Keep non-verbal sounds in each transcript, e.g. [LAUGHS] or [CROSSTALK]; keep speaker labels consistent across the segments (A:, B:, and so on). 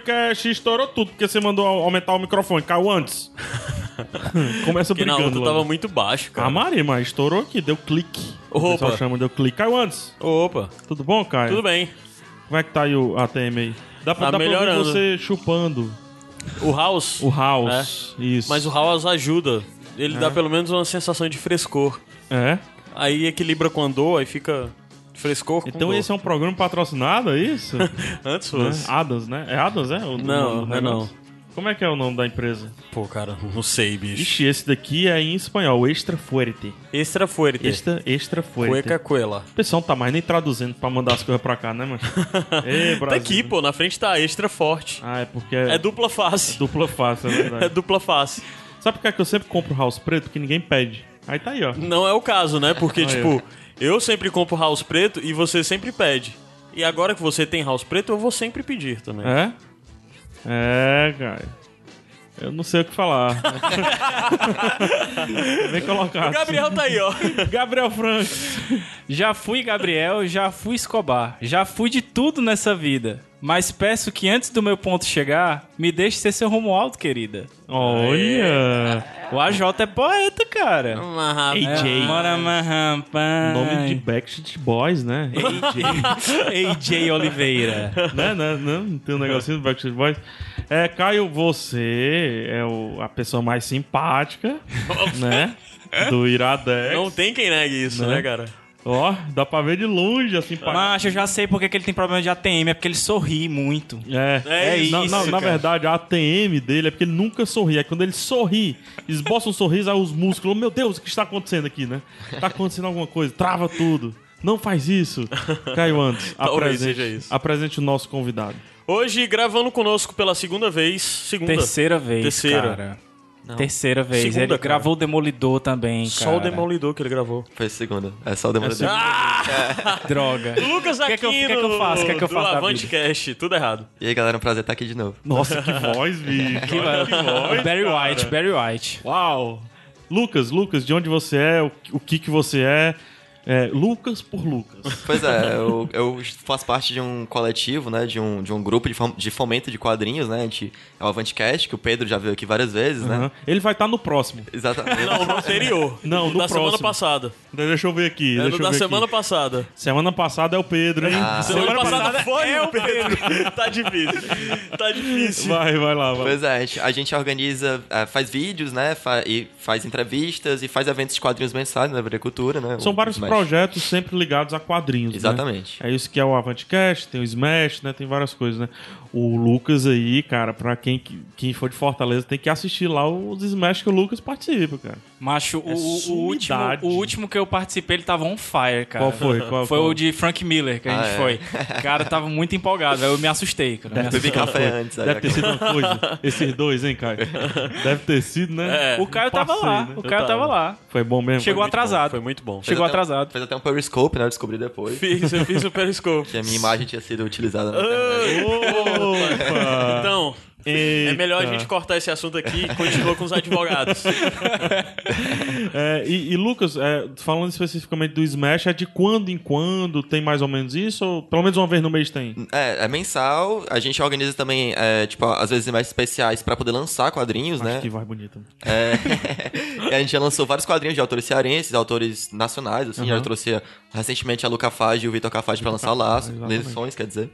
A: Podcast. Estourou tudo porque você mandou aumentar o microfone. Caiu antes. [LAUGHS] Começa
B: Porque
A: brigando.
B: outra tava
A: logo.
B: muito baixo, cara.
A: Ah, Maria, mas estourou aqui, deu clique. O
B: Opa.
A: pessoal chama, deu clique. Caiu antes.
B: Opa,
A: Tudo bom, Caio?
B: tudo bem.
A: Como é que tá aí o ATM aí? Dá pra,
B: Tá
A: dá pra
B: melhorando.
A: você chupando
B: O House,
A: o house. Isso.
B: mas o House ajuda. Ele dá pelo menos uma sensação de frescor.
A: É?
B: Aí equilibra com a dor, aí fica frescor com
A: Então esse é um programa patrocinado, é isso? [LAUGHS]
B: Antes
A: né?
B: fosse.
A: Adams, né? É Adams, é? O-
B: Não, é não.
A: Como é que é o nome da empresa?
B: Pô, cara, [LAUGHS] não sei, bicho.
A: Ixi, esse daqui é em espanhol, Extra Fuerte.
B: Extra fuerte.
A: Extra, extra Fuerte.
B: Cueca cuela.
A: O pessoal não tá mais nem traduzindo pra mandar as coisas pra cá, né, mano? [LAUGHS] Ei,
B: Tá aqui, pô, na frente tá extra forte.
A: Ah, é porque é,
B: É dupla face.
A: dupla face, é
B: É
A: verdade.
B: dupla face.
A: Sabe por que é que eu sempre compro house preto? Que ninguém pede. Aí tá aí, ó.
B: Não é o caso, né? Porque, tipo, eu sempre compro house preto e você sempre pede. E agora que você tem house preto, eu vou sempre pedir também.
A: É? É, cara. Eu não sei o que falar. [LAUGHS] Vem colocar.
B: O Gabriel tá aí, ó. [LAUGHS]
A: Gabriel Franco.
C: Já fui Gabriel, já fui Escobar, já fui de tudo nessa vida. Mas peço que antes do meu ponto chegar, me deixe ser seu rumo alto, querida.
A: Olha.
C: O AJ é poeta, cara.
A: AJ.
C: É, Mora marrampa.
A: Nome de Backstreet Boys, né? [LAUGHS]
C: AJ [LAUGHS] Oliveira.
A: né, né, né? Não tem um negocinho do Backstreet Boys. É, Caio, você é o- a pessoa mais simpática, [LAUGHS] né? Do Iradex.
B: Não tem quem negue isso,
A: Né?
B: né, cara?
A: Ó, dá pra ver de longe a simpatia.
C: Macho, eu já sei porque que ele tem problema de ATM, é porque ele sorri muito.
A: É,
B: É isso,
A: na, na- na verdade, a ATM dele é porque ele nunca sorri. É quando ele sorri, esboça um sorriso, aí os músculos, meu Deus, o que está acontecendo aqui, né? Tá acontecendo alguma coisa, trava tudo. Não faz isso. Caio antes, [LAUGHS] apresente,
B: isso.
A: apresente o nosso convidado.
B: Hoje, gravando conosco pela segunda vez. Segunda.
C: Terceira vez,
B: Terceira.
C: cara. Terceira vez.
B: Segunda,
C: ele
B: cara.
C: gravou o Demolidor também, cara.
B: Só o Demolidor que ele gravou.
D: Foi segunda. É só o Demolidor. [LAUGHS]
C: Droga.
B: Lucas
C: O que é
B: Aquino.
C: que eu- o que é que eu faço? O que é que eu faço
B: Avante Cast. Tudo errado.
D: E aí, galera, é um prazer estar aqui de novo.
A: Nossa, [LAUGHS] que voz, bicho.
C: Que,
A: que voz,
C: Barry
A: cara.
C: White, Barry White.
A: Uau. Lucas, Lucas, de onde você é, o, o que que você é. É, Lucas por Lucas. [LAUGHS]
D: Pois é, eu, eu faço parte de um coletivo, né? De um, de um grupo de, fom- de fomento de quadrinhos, né? A gente, é o Avantcast, que o Pedro já veio aqui várias vezes, né?
A: Aham. Ele vai estar no próximo.
D: Exatamente.
B: Não, no anterior.
A: Não, no
B: Da semana
A: próximo.
B: passada.
A: Deixa eu ver aqui.
B: É
A: deixa
B: no
A: eu
B: da
A: ver
B: semana
A: aqui.
B: passada.
A: Semana passada é o Pedro, hein?
B: Semana, passada, foi o Pedro. [LAUGHS] tá difícil. Tá difícil.
A: Vai, vai lá, vai.
D: Pois é, a gente, a gente organiza, é, faz vídeos, né? fa- e faz entrevistas e faz eventos de quadrinhos mensais na agricultura, né?
A: São vários
D: Smash.
A: Projetos sempre ligados a quadrinhos, né?
D: Exatamente.
A: É isso que é o Avantcast, tem o Smash, né? Tem várias coisas, né? O Lucas aí, cara, pra quem, quem for de Fortaleza, tem que assistir lá os Smash que o Lucas participa, cara.
C: Macho, o, o último, o último que eu participei, ele tava on fire, cara.
A: Qual foi? Qual-
C: foi
A: qual?
C: o de Frank Miller que a
D: Ah,
C: gente
D: é.
C: foi. [LAUGHS] Cara, tava muito empolgado. Eu me assustei, cara. Assustei.
D: café antes. aí,
A: Deve ter sido uma coisa. Esses dois, hein, Caio? [LAUGHS] Deve ter sido, né?
B: É.
C: O Caio tava
A: Passeio,
C: lá.
A: né?
C: O Caio tava
B: tava.
C: lá.
A: Foi bom mesmo?
C: Chegou atrasado.
B: Foi muito bom.
C: Chegou
D: até
C: atrasado.
D: Fez até um periscope, né? Eu descobri depois.
B: Fiz, eu fiz o [LAUGHS] Periscope.
D: Que a minha imagem tinha sido utilizada na internet.
A: Opa! [LAUGHS]
B: Então, é melhor a gente cortar esse assunto aqui e continuar com os advogados. [LAUGHS]
A: É, e, e, Lucas, é, falando especificamente do Smash, é de quando em quando tem mais ou menos isso? Ou pelo menos uma vez no mês tem?
D: É, é mensal. A gente organiza também, é, tipo, às vezes mais especiais pra poder lançar quadrinhos, né?
A: Acho que vai bonito.
D: É, [LAUGHS] e a gente já lançou vários quadrinhos de autores cearenses, autores nacionais, assim. Já trouxe recentemente a Luca Fage e o Vitor Cafage pra lançar laço,
A: exatamente.
D: lições, quer dizer.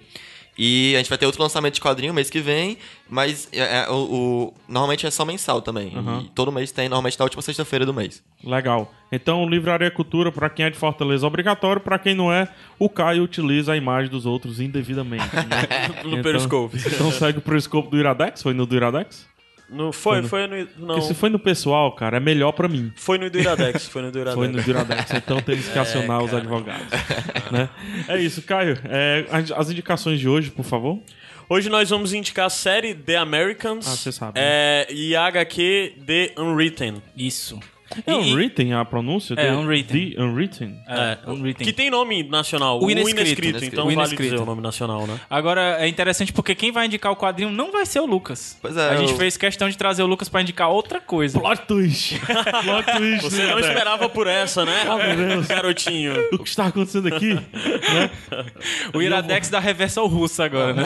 D: E a gente vai ter outro lançamento de quadrinho mês que vem, mas é, é, o, o- normalmente é só mensal também. E todo mês tem, normalmente na última sexta-feira do mês.
A: Legal. Então, Livraria Cultura, pra quem é de Fortaleza, obrigatório. Pra quem não é, o Caio utiliza a imagem dos outros indevidamente. Né? [LAUGHS]
B: No Periscope.
A: Então segue o Periscope do Iradex? Foi no do Iradex?
B: No, foi, foi no. Não.
A: Porque se foi no pessoal, cara, é melhor pra mim.
B: Foi no do Iradex. Foi no do [LAUGHS] Iradex.
A: Foi no do Iradex. Então temos que [LAUGHS] acionar os advogados. né? É isso, Caio. É, as- as indicações de hoje, por favor.
B: Hoje nós vamos indicar a série The Americans.
A: Ah, você sabe,
B: É, e a HQ The Unwritten.
C: Isso.
A: É
C: E-
A: Unwritten a pronúncia?
C: É,
A: The-
C: Unwritten.
A: The Unwritten.
C: É, Unwritten.
B: Que tem nome nacional.
C: O inescrito.
B: então
C: O
B: vale
C: inescrito.
B: dizer o nome nacional, né?
C: Agora, é interessante porque quem vai indicar o quadrinho não vai ser o Lucas.
D: Pois é,
C: A gente
D: eu-
C: fez questão de trazer o Lucas pra indicar outra coisa.
A: Plot twist. [LAUGHS] Plot twist.
B: Você
A: né,
B: não esperava por essa, né? Garotinho.
A: O que está acontecendo aqui? [LAUGHS] né?
C: O Iradex da reversão russa agora, né?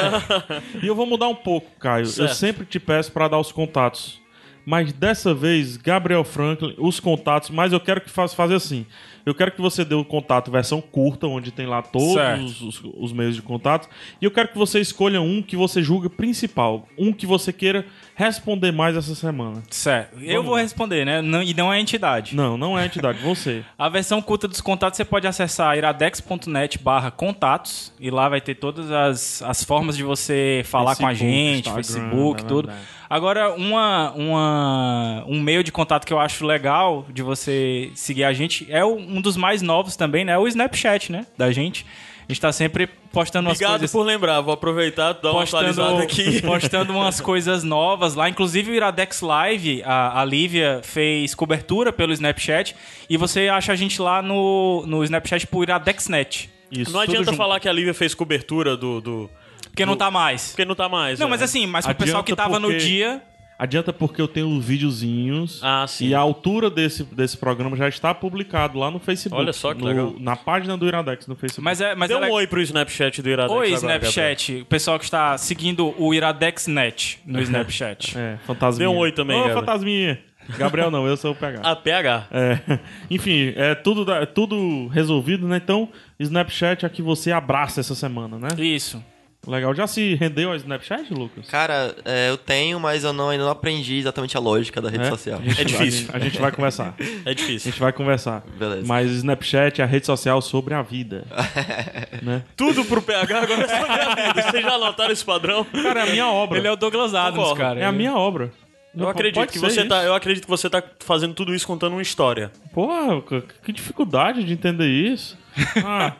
A: E eu vou mudar um pouco, Caio. Eu
B: Certo.
A: sempre te peço para dar os contatos. Mas dessa vez, Gabriel Franklin, os contatos, mas eu quero que faça fazer assim. Eu quero que você dê o contato versão curta, onde tem lá todos os- os meios de contato. E eu quero que você escolha um que você julga principal. Um que você queira responder mais essa semana.
C: Certo. Eu vou responder, né? Não- e não é a entidade.
A: Não, não é a entidade, você. [LAUGHS]
C: A versão curta dos contatos você pode acessar iradex.net barra contatos e lá vai ter todas as, as formas de você falar com a
A: Facebook,
C: gente,
A: Instagram,
C: Facebook,
A: blá,
C: tudo. Agora, uma, uma, um meio de contato que eu acho legal de você seguir a gente é um dos mais novos também, né? O Snapchat, né? Da gente. A gente tá sempre postando umas
B: Obrigado
C: coisas...
B: por lembrar. Vou aproveitar e dar uma atualizada aqui. [LAUGHS]
C: postando umas coisas novas lá. Inclusive o Iradex Live, a, a Lívia fez cobertura pelo Snapchat. E você acha a gente lá no, no Snapchat por IradexNet.
A: Isso,
B: Não adianta
A: junto.
B: falar que a Lívia fez cobertura do. do...
C: Porque não tá mais.
B: Porque não tá mais.
C: Não,
B: né?
C: mas assim, mas pro pessoal que tava no
A: porque-
C: dia.
A: Adianta porque eu tenho os videozinhos.
B: Ah, sim.
A: E a altura desse, desse programa já está publicado lá no Facebook.
B: Olha só que
A: no-
B: legal.
A: Na página do Iradex no Facebook.
C: Mas é. Mas
B: Dê
C: é
B: um oi pro Snapchat do Iradex.
C: Oi,
B: agora,
C: Snapchat. O pessoal que está seguindo o IradexNet no [LAUGHS] Snapchat.
A: É, fantasminha.
B: Dê um oi também,
A: Ô,
B: Gabriel.
A: fantasminha. Gabriel não, eu sou o PH.
B: Gabriel. [LAUGHS] A PH.
A: É, enfim, é tudo, é tudo resolvido, né? Então, Snapchat é que você abraça essa semana, né?
C: Isso.
A: Legal. Já se rendeu ao Snapchat, Lucas?
D: Cara, é, eu tenho, mas eu não, ainda não aprendi exatamente a lógica da rede
A: É?
D: social.
A: A gente-
B: É difícil.
A: A gente, a gente vai conversar.
B: É
A: A
B: difícil.
A: gente vai conversar.
D: Beleza.
A: Mas Snapchat é a rede social sobre a vida. [LAUGHS] né?
B: Tudo pro PH agora é sobre a vida. Vocês já notaram esse padrão?
A: Cara, é a minha obra.
C: Ele é o Douglas Adams,
B: Concordo.
C: cara.
A: É a minha obra.
B: Eu acredito, que você
A: isso.
B: tá, eu acredito que você tá fazendo tudo isso contando uma história.
A: Porra, que- que dificuldade de entender isso. [LAUGHS] Ah,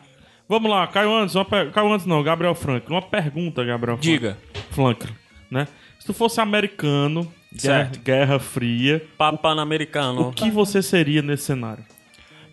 A: vamos lá, Caio uma per... Caio Antes não, Gabriel Franklin. Uma pergunta, Gabriel Franklin.
C: Diga.
A: Franklin, né? Se tu fosse americano, guerra,
C: Certo.
A: guerra fria,
B: Papanamericano.
A: o que você seria nesse cenário?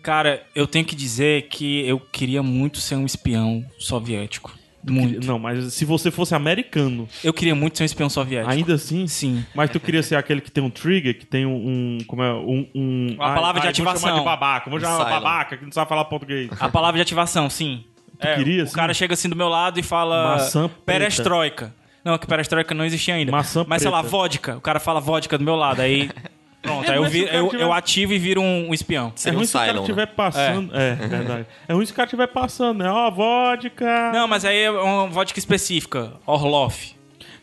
C: Cara, eu tenho que dizer que eu queria muito ser um espião soviético. Muito.
A: Não, mas se você fosse americano,
C: Eu queria muito ser um espião soviético.
A: ainda assim...
C: Sim.
A: Mas tu [LAUGHS] queria ser aquele que tem um trigger, que tem um... um- como é? Um... um
C: Uma palavra de
A: Vamos chamar
C: ativação.
A: de babaca. Vamos chamar de
D: Silent.
A: babaca, que não sabe falar português.
C: A palavra de ativação, sim. É,
A: queria,
C: o cara chega assim do meu lado e fala
A: Maçã preta.
C: perestroika. Não, que perestroika não existia ainda.
A: Maçã
C: Mas sei lá,
A: preta.
C: vodka. O cara fala vodka do meu lado, aí [LAUGHS] pronto,
A: É,
C: aí eu, vi- eu,
A: tiver-
C: eu ativo e viro um, um espião.
A: É ruim
D: um
A: se o cara
D: Cylon, né?
A: estiver passando. É, verdade. É ruim se o cara estiver passando, né? Ó, vodka.
C: Não, mas aí é uma vodka específica, Orloff.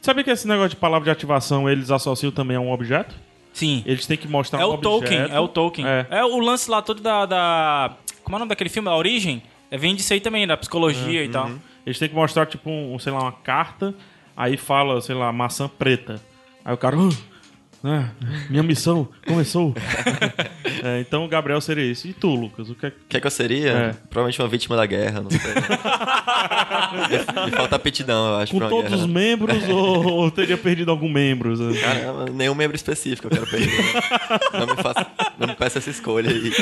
A: Sabe que esse negócio de palavra de ativação eles associam também a um objeto?
C: Sim.
A: Eles têm que mostrar
C: É
A: um
C: o
A: objeto.
C: Tolkien, é o Tolkien.
A: É.
C: É. o lance lá todo da, da- Como é o nome daquele filme? A Origem? É, vem disso aí também, da psicologia e tal.
A: Eles têm que mostrar, tipo, um, sei lá, uma carta, aí fala, sei lá, maçã preta. Aí o cara. "Ah, né, minha missão começou. [LAUGHS] É, então o Gabriel seria esse. E tu, Lucas? O que é que.
D: O que, é que eu seria?
A: É.
D: Provavelmente uma vítima da guerra, não sei. me, [LAUGHS] me falta aptidão, eu acho,
A: Com todos
D: guerra.
A: os membros ou, ou teria perdido algum membro? assim?
D: Caramba, nenhum membro específico eu quero perder. não, me faça, não me peça essa escolha aí.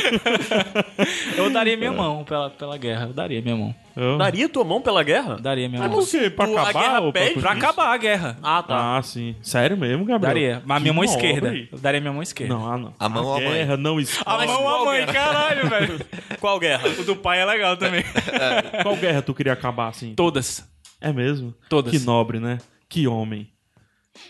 C: Eu daria minha mão pela, pela guerra. Eu daria minha mão.
A: Eu?
B: Daria tua mão pela guerra?
C: Daria minha
A: Mas
C: mão.
A: por quê? Pra
B: Tu- a
A: acabar?
B: guerra
A: ou pra
B: pede
A: fugir?
C: Pra acabar a guerra.
B: Ah, tá.
A: Ah, sim. Sério mesmo, Gabriel?
C: Daria. Mas a
A: Que
C: minha mão
A: nobre.
C: esquerda. Eu daria minha mão esquerda.
A: Não, ah, não.
D: A mão ou a mãe?
A: guerra não escolhe.
C: A mão a mãe,
B: guerra?
C: caralho, velho. [LAUGHS]
B: Qual guerra?
C: O do pai é legal também. [LAUGHS]
A: Qual guerra tu queria acabar assim?
C: Todas.
A: É mesmo?
C: Todas.
A: Que nobre, né? Que homem.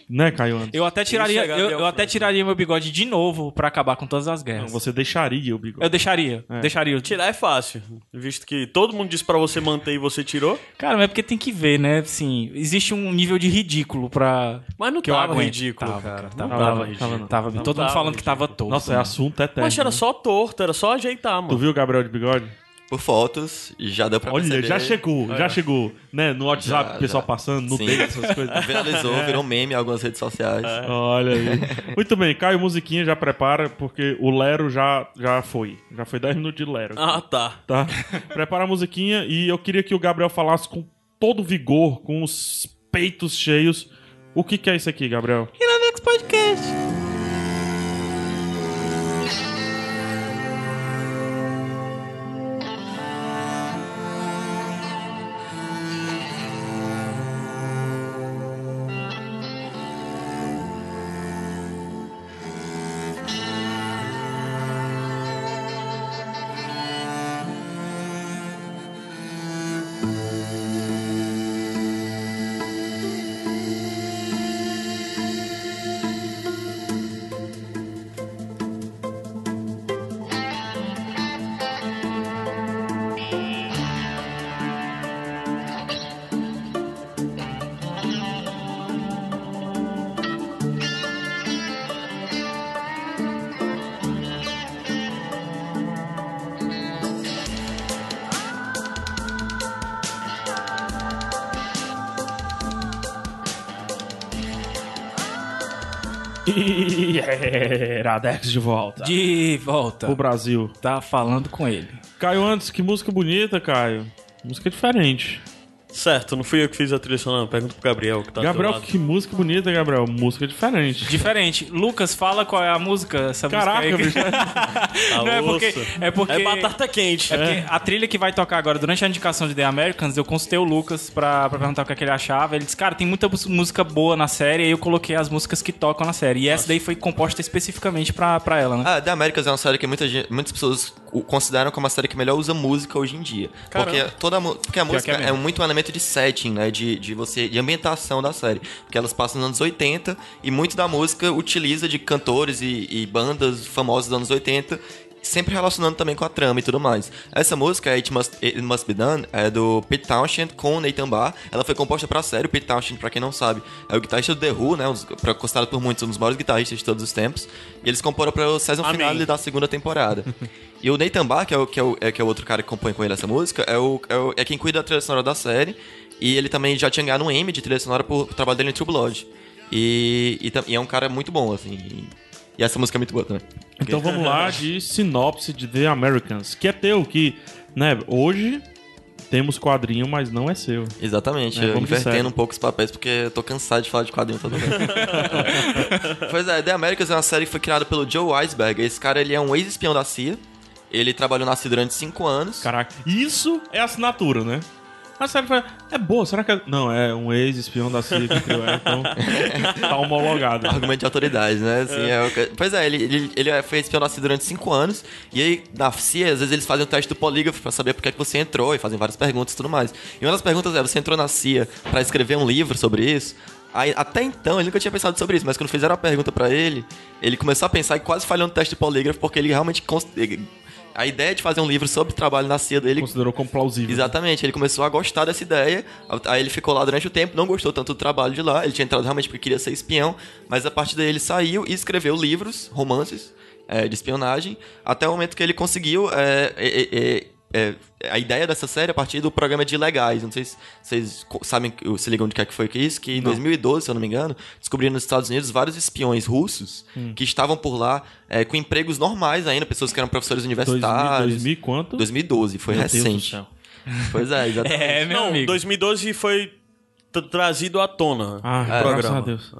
A: Né, Caio Anderson?
C: Eu até tiraria,
B: Isso é
C: eu, eu até tiraria meu bigode de novo pra acabar com todas as
A: Não,
C: guerras.
A: você deixaria o bigode.
C: Eu deixaria,
A: É.
C: deixaria.
B: Tirar é fácil, visto que todo mundo disse pra você manter e você tirou.
C: Cara, mas é porque tem que ver, né? Assim, existe um nível de ridículo pra.
B: Mas não
C: que eu
B: tava ridículo,
C: Tava,
B: cara.
C: cara,
B: Não
C: tava,
B: tava,
A: tava,
B: ridículo.
A: não.
C: Tava,
B: Não
C: todo mundo
B: tava
C: falando que tava torto.
A: Nossa, é
C: né?
A: assunto eterno.
B: Mas era
A: né?
B: só torto, era só ajeitar,
A: Tu
B: mano.
A: viu o Gabriel de bigode?
D: Por fotos, já deu pra
A: Olha,
D: perceber.
A: já chegou, já chegou, né? No WhatsApp, o pessoal
D: já.
A: passando, no
D: Sim.
A: essas coisas. [LAUGHS]
D: Viralizou, virou meme em algumas redes sociais.
A: Olha aí. Muito bem, Caio Musiquinha já prepara, porque o Lero já, já foi. Já foi 10 minutos de Lero.
B: Ah, tá.
A: Tá? Prepara a musiquinha e eu queria que o Gabriel falasse com todo vigor, com os peitos cheios. O que, que é isso aqui, Gabriel?
C: Iradex Podcast.
A: Iradex de volta.
C: De volta.
A: O Brasil.
C: Tá falando com ele.
A: Caio antes, que música bonita, Caio. Música diferente.
B: Certo, não fui eu que fiz a trilha sonora. Pergunta pro Gabriel que tá
A: Gabriel,
B: do teu lado.
A: que música bonita, Gabriel. Música diferente.
C: Diferente. Lucas, fala qual é a música. Essa
A: Caraca,
C: música aí.
A: bicho.
B: Ah, [LAUGHS]
C: Não, é porque,
B: osso.
C: é porque.
B: É batata quente.
C: É porque a trilha que vai tocar agora, durante a indicação de The Americans, eu consultei o Lucas pra, pra perguntar o que, é que ele achava. Ele disse, cara, tem muita música boa na série, aí eu coloquei as músicas que tocam na série. E essa daí foi composta especificamente pra, pra ela, né?
D: Ah, The Americans é uma série que muita gente- muitas pessoas consideram como a série que melhor usa música hoje em dia.
B: Caramba.
D: Porque, toda, a porque a música
C: é
D: é, muito um elemento de setting, né? De, de você, de ambientação da série. Porque elas passam nos anos 80 e muito da música utiliza de cantores e, e bandas famosas dos anos 80. Sempre relacionando também com a trama e tudo mais. Essa música, It Must, It Must Be Done, é do Pete Townshend com o Nathan Barr. Ela foi composta pra série. O Pete Townshend, pra quem não sabe, é o guitarrista do The Who, né? Pra- considerado por muitos um dos maiores guitarristas de todos os tempos. E eles comporam para o season
B: Amém.
D: finale da segunda temporada. [LAUGHS] e o Nathan Barr, que é o, que, é o, é, que é o outro cara que compõe com ele essa música, é, o, é, o- é quem cuida da trilha sonora da série. E ele também já tinha ganhado um Emmy de trilha sonora por trabalho dele em True Blood. E, e, e é um cara muito bom, assim. E, e essa música é muito boa também.
A: Então vamos lá de sinopse de The Americans, que é teu, que, né, hoje temos quadrinho, mas não é seu.
D: Exatamente,
A: É,
D: eu invertendo um pouco os papéis porque eu tô cansado de falar de quadrinho todo mundo. [LAUGHS] pois é, The Americans é uma série que foi criada pelo Joe Weisberg. Esse cara ele é um ex-espião da CIA. Ele trabalhou na CIA durante cinco anos.
A: Caraca, isso é assinatura, né? A série foi, é boa, será que é... Não, é um ex-espião da CIA que criou, é, então [LAUGHS] tá homologado.
D: Argumento de autoridade, né? Assim, é. o que- Pois é, ele, ele, ele foi espião da CIA durante cinco anos. E aí, na CIA, às vezes eles fazem o teste do polígrafo pra saber por que, é que você entrou e fazem várias perguntas e tudo mais. E uma das perguntas é: você entrou na CIA pra escrever um livro sobre isso? Aí, até então, ele nunca tinha pensado sobre isso, mas quando fizeram a pergunta pra ele, ele começou a pensar e quase falhou no teste de polígrafo, porque ele realmente. A ideia de fazer um livro sobre o trabalho na CIA dele
A: Considerou como plausível.
D: Exatamente, ele começou a gostar dessa ideia, aí ele ficou lá durante o tempo, não gostou tanto do trabalho de lá, ele tinha entrado realmente porque queria ser espião, mas a partir daí ele saiu e escreveu livros, romances é, de espionagem, até o momento que ele conseguiu é, é, é, é, a ideia dessa série a partir do programa de Legais. Não sei se vocês sabem, se ligam de que é que foi que isso, que em 2012, se eu não me engano, descobriram nos Estados Unidos vários espiões russos
A: Hum.
D: que estavam por lá é, com empregos normais ainda, pessoas que eram professores
A: 2000,
D: universitários.
A: 2000 e quanto?
D: 2012, foi
A: Meu Deus do
D: recente.
A: céu.
D: Pois é, exatamente. [LAUGHS]
C: É, meu
B: Não,
C: amigo.
B: 2012 foi trazido à tona.
A: Ah,
B: o
A: graças
B: programa.
A: a Deus.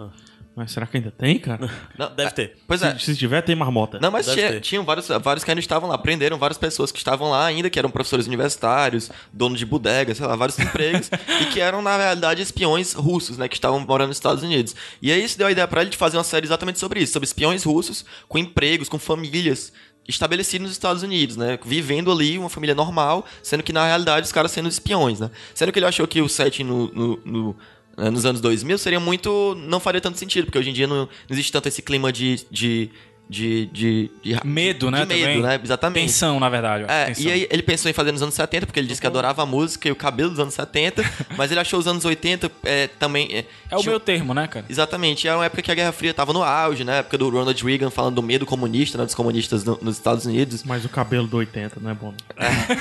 A: Mas será que ainda tem, cara? [LAUGHS]
D: Não,
B: Deve ter.
D: Pois é.
A: Se, se tiver, tem marmota.
D: Não, mas tinha, tinham vários, vários que ainda estavam lá. Prenderam várias pessoas que estavam lá ainda, que eram professores universitários, donos de bodega, sei lá, vários [LAUGHS] empregos, e que eram, na realidade, espiões russos, né? Que estavam morando nos Estados Unidos. E aí isso deu a ideia pra ele de fazer uma série exatamente sobre isso, sobre espiões russos, com empregos, com famílias estabelecidos nos Estados Unidos, né? Vivendo ali uma família normal, sendo que na realidade os caras sendo espiões, né? Sendo que ele achou que o setting no, no, no, nos anos 2000, seria muito. não faria tanto sentido, porque hoje em dia não, não existe tanto esse clima de. de de, de, de
C: Medo, né?
D: De medo,
C: também.
D: né? Exatamente.
C: Tensão, na verdade.
D: É,
C: Tensão.
D: e aí ele pensou em fazer nos anos 70, porque ele disse que adorava a música e o cabelo dos anos 70, [LAUGHS] mas ele achou os anos 80 é, também. É,
C: É o meu termo, né, cara?
D: Exatamente, era uma época que a Guerra Fria tava no auge, né? época do Ronald Reagan falando do medo comunista, né? Dos comunistas no- nos Estados Unidos.
A: Mas o cabelo do 80 não é bom. [LAUGHS]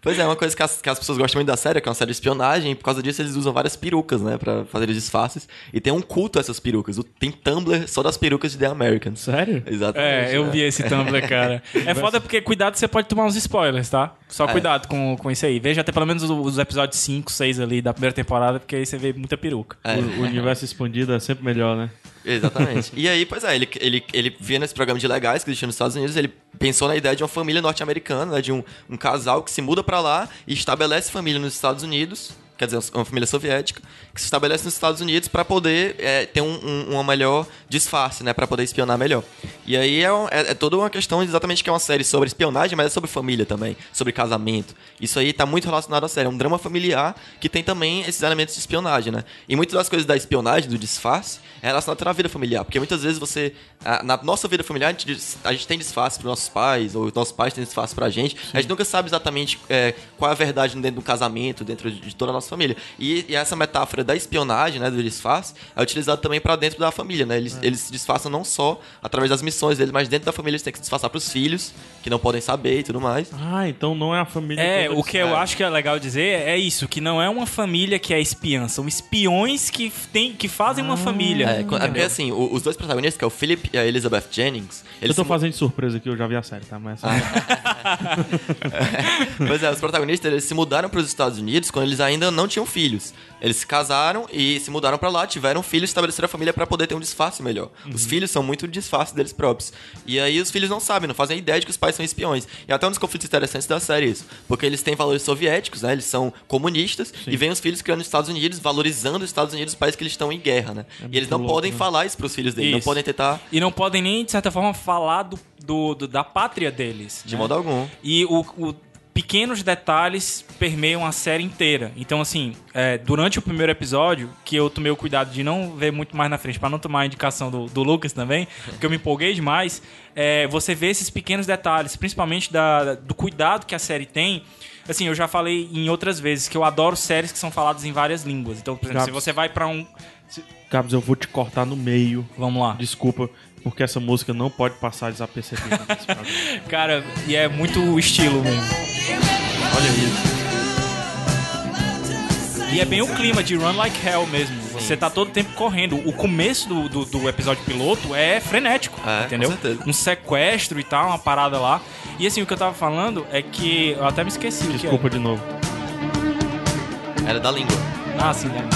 D: Pois é, uma coisa que as, que as pessoas gostam muito da série, que é uma série de espionagem, e por causa disso eles usam várias perucas, né? Pra fazer os disfarces. E tem um culto a essas perucas. Tem Tumblr só das perucas de The Americans.
A: Sério? [LAUGHS]
D: Exatamente.
C: É, eu
D: né?
C: vi esse Tumblr, cara. [LAUGHS] É foda porque, cuidado, você pode tomar uns spoilers, tá? Só cuidado com, com isso aí. Veja até pelo menos os, os episódios 5, 6 ali da primeira temporada, porque aí você vê muita peruca.
D: É.
A: O, o universo expandido é sempre melhor, né?
D: Exatamente. E aí, pois é, ele, ele, ele via nesse programa de legais que existia nos Estados Unidos, ele pensou na ideia de uma família norte-americana, né, de um, um casal que se muda pra lá e estabelece família nos Estados Unidos, quer dizer, uma família soviética, que se estabelece nos Estados Unidos pra poder é, ter um, um, uma melhor disfarce, né, para poder espionar melhor. E aí é, um- é, é toda uma questão exatamente que é uma série sobre espionagem, mas é sobre família também, sobre casamento. Isso aí tá muito relacionado à série, é um drama familiar que tem também esses elementos de espionagem, né? E muitas das coisas da espionagem, do disfarce, é relacionado na vida familiar, porque muitas vezes você, ah, na nossa vida familiar, a gente, a gente tem disfarce pros nossos pais, ou os nossos pais têm disfarce pra gente, a gente nunca sabe exatamente é, qual é a verdade dentro do casamento, dentro de de toda a nossa família. E, e essa metáfora da espionagem, né, do disfarce, é utilizada também pra dentro da família, né? Eles, eles se disfarçam não só através das missões deles, mas dentro da família eles têm que se disfarçar pros filhos, que não podem saber e tudo mais.
A: Ah, então não é a família
C: É,
A: toda
C: o que eu
D: É.
C: acho que é legal dizer é isso, que não é uma família que é espiã, são espiões que, tem, que fazem uma família.
D: É, é porque assim, o- os dois protagonistas, que é o Philip e a Elizabeth Jennings,
A: Eu
D: eles
A: tô
D: se-
A: fazendo de surpresa aqui, eu já vi a série, tá? Mas [LAUGHS]
D: Pois é, os protagonistas eles se mudaram para os Estados Unidos quando eles ainda não tinham filhos. Eles se casaram e se mudaram para lá, tiveram filhos, estabeleceram a família para poder ter um disfarce melhor. Os filhos são muito disfarce deles próprios. E aí os filhos não sabem, não fazem ideia de que os pais são espiões. E até um dos conflitos interessantes da série é isso, porque eles têm valores soviéticos, né? Eles são comunistas e vêm os filhos criando os Estados Unidos, valorizando os Estados Unidos, os países que eles estão em guerra, né? e eles não
A: louco,
D: podem
A: né?
D: falar isso para os filhos deles, não
C: Isso.
D: podem tentar
C: E não podem nem, de certa forma, falar do, do- do- da pátria deles.
D: de
C: né?
D: modo algum.
C: E o, o- pequenos detalhes permeiam a série inteira. Então, assim, é, durante o primeiro episódio, que eu tomei o cuidado de não ver muito mais na frente, pra não tomar a indicação do, do Lucas também, porque eu me empolguei demais, é, você vê esses pequenos detalhes, principalmente da, do cuidado que a série tem. Assim, eu já falei em outras vezes que eu adoro séries que são faladas em várias línguas. Então, por exemplo,
A: Já-
C: se você vai pra um. se-
A: Gabs, eu vou te cortar no meio.
C: Vamos lá.
A: Desculpa, porque essa música não pode passar desapercebida. [LAUGHS]
C: Cara, e é muito estilo mesmo.
A: Olha isso.
C: E é bem o clima de Run Like Hell mesmo. Você tá todo tempo correndo. O começo do, do, do episódio piloto é frenético,
D: É,
C: entendeu? Um sequestro e tal, uma parada lá. E assim, o que eu tava falando é que. Eu até me esqueci
A: Desculpa de novo.
D: Era da língua.
C: é. Ah, sim, né?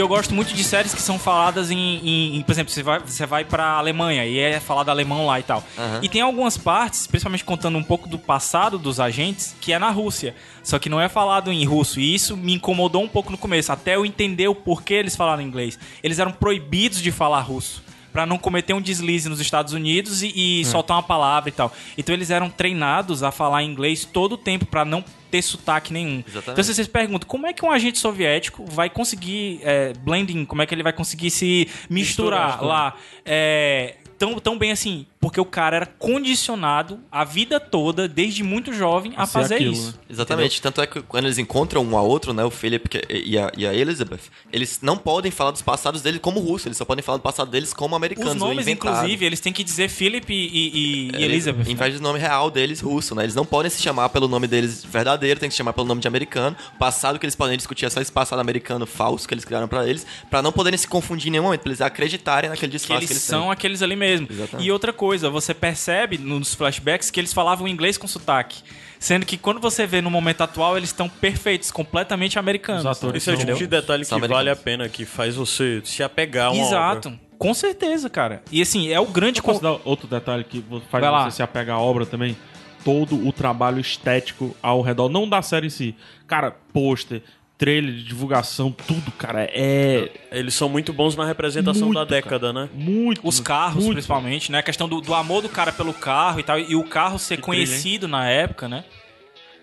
C: Que eu gosto muito de séries que são faladas em. em- em- por exemplo, você vai, você vai pra Alemanha e é falado alemão lá e tal.
D: Aham.
C: E tem algumas partes, principalmente contando um pouco do passado dos agentes, que é na Rússia. Só que não é falado em russo. E isso me incomodou um pouco no começo, até eu entender o porquê eles falaram inglês. Eles eram proibidos de falar russo. Pra não cometer um deslize nos Estados Unidos e, e soltar uma palavra e tal. Então eles eram treinados a falar inglês todo o tempo pra não ter sotaque nenhum.
D: Exatamente.
C: Então se vocês perguntam, como é que um agente soviético vai conseguir é, blending, como é que ele vai conseguir se misturar,
A: Misturar,
C: lá é, tão, tão bem assim? Porque o cara era condicionado a vida toda, desde muito jovem, a,
A: ser
C: fazer
A: aquilo,
C: isso.
A: né?
D: Exatamente, tanto é que quando eles encontram um ao outro, né, o Philip que- e a, e a Elizabeth, eles não podem falar dos passados deles como russo, eles só podem falar do passado deles como americanos.
C: Os nomes, inclusive, eles têm que dizer Philip e, e- e
D: Eles-
C: Elizabeth.
D: Em
C: né?
D: vez do nome real deles, russo, né? Eles não podem se chamar pelo nome deles verdadeiro, tem que se chamar pelo nome de americano. O passado que eles podem discutir é só esse passado americano falso que eles criaram pra eles, pra não poderem se confundir em nenhum momento, pra eles acreditarem naquele
C: que
D: disfarce
C: eles,
D: que eles
C: são
D: têm.
C: aqueles ali mesmo.
D: Exatamente.
C: E outra coisa, você percebe nos flashbacks que eles falavam inglês com sotaque. Sendo que quando você vê no momento atual, eles estão perfeitos, completamente americanos.
A: Os atores
B: Esse é o tipo de detalhe que vale a pena, que faz você se apegar a uma
C: Exato.
B: obra.
C: Com certeza, cara. E assim, é o grande...
A: Posso dar outro detalhe que faz
C: Vai lá.
A: você se apegar à obra também? Todo o trabalho estético ao redor, não da série em si. Cara, pôster, trailer de divulgação, tudo, cara, é
B: Eles são muito bons na representação
A: Muito,
B: da década, né?
A: muito.
C: Os carros,
A: muito.
C: principalmente, né? A questão do, do amor do cara pelo carro e tal. E o carro ser
A: Que trilha,
C: conhecido na época, né?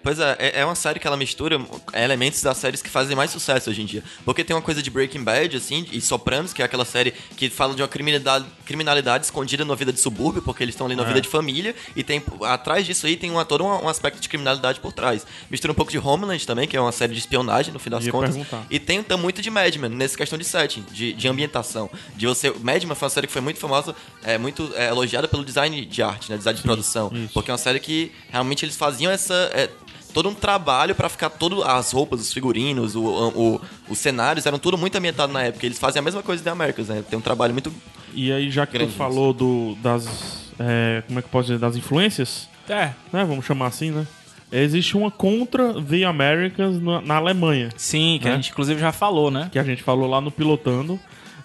D: Pois é, é- é uma série que ela mistura elementos das séries que fazem mais sucesso hoje em dia. Porque tem uma coisa de Breaking Bad, assim, e Sopranos, que é aquela série que fala de uma criminalidade, criminalidade escondida na vida de subúrbio, porque eles estão ali na vida de família, e tem atrás disso aí tem uma, todo um, um aspecto de criminalidade por trás. Mistura um pouco de Homeland também, que é uma série de espionagem, no fim das
A: Ia
D: contas.
A: perguntar.
D: E tem muito de Mad Men, nessa questão de setting, de, de ambientação. De você. Mad Men foi uma série que foi muito famosa, é, muito é, elogiada pelo design de arte, né? Design de produção.
A: isso.
D: Porque é uma série que realmente eles faziam essa. é, todo um trabalho pra ficar todo as roupas, os figurinos, o, o- os cenários eram tudo muito ambientado na época. Eles fazem a mesma coisa da Americas, né? Tem um trabalho muito
A: E aí, já que
D: Grande
A: tu falou do, das. é, como é que pode dizer? Das influências,
C: É,
A: né? Vamos chamar assim, né? Existe uma contra The Americans na, na Alemanha,
C: sim, que
A: Né?
C: a gente inclusive já falou, né?
A: que a gente falou lá no Pilotando.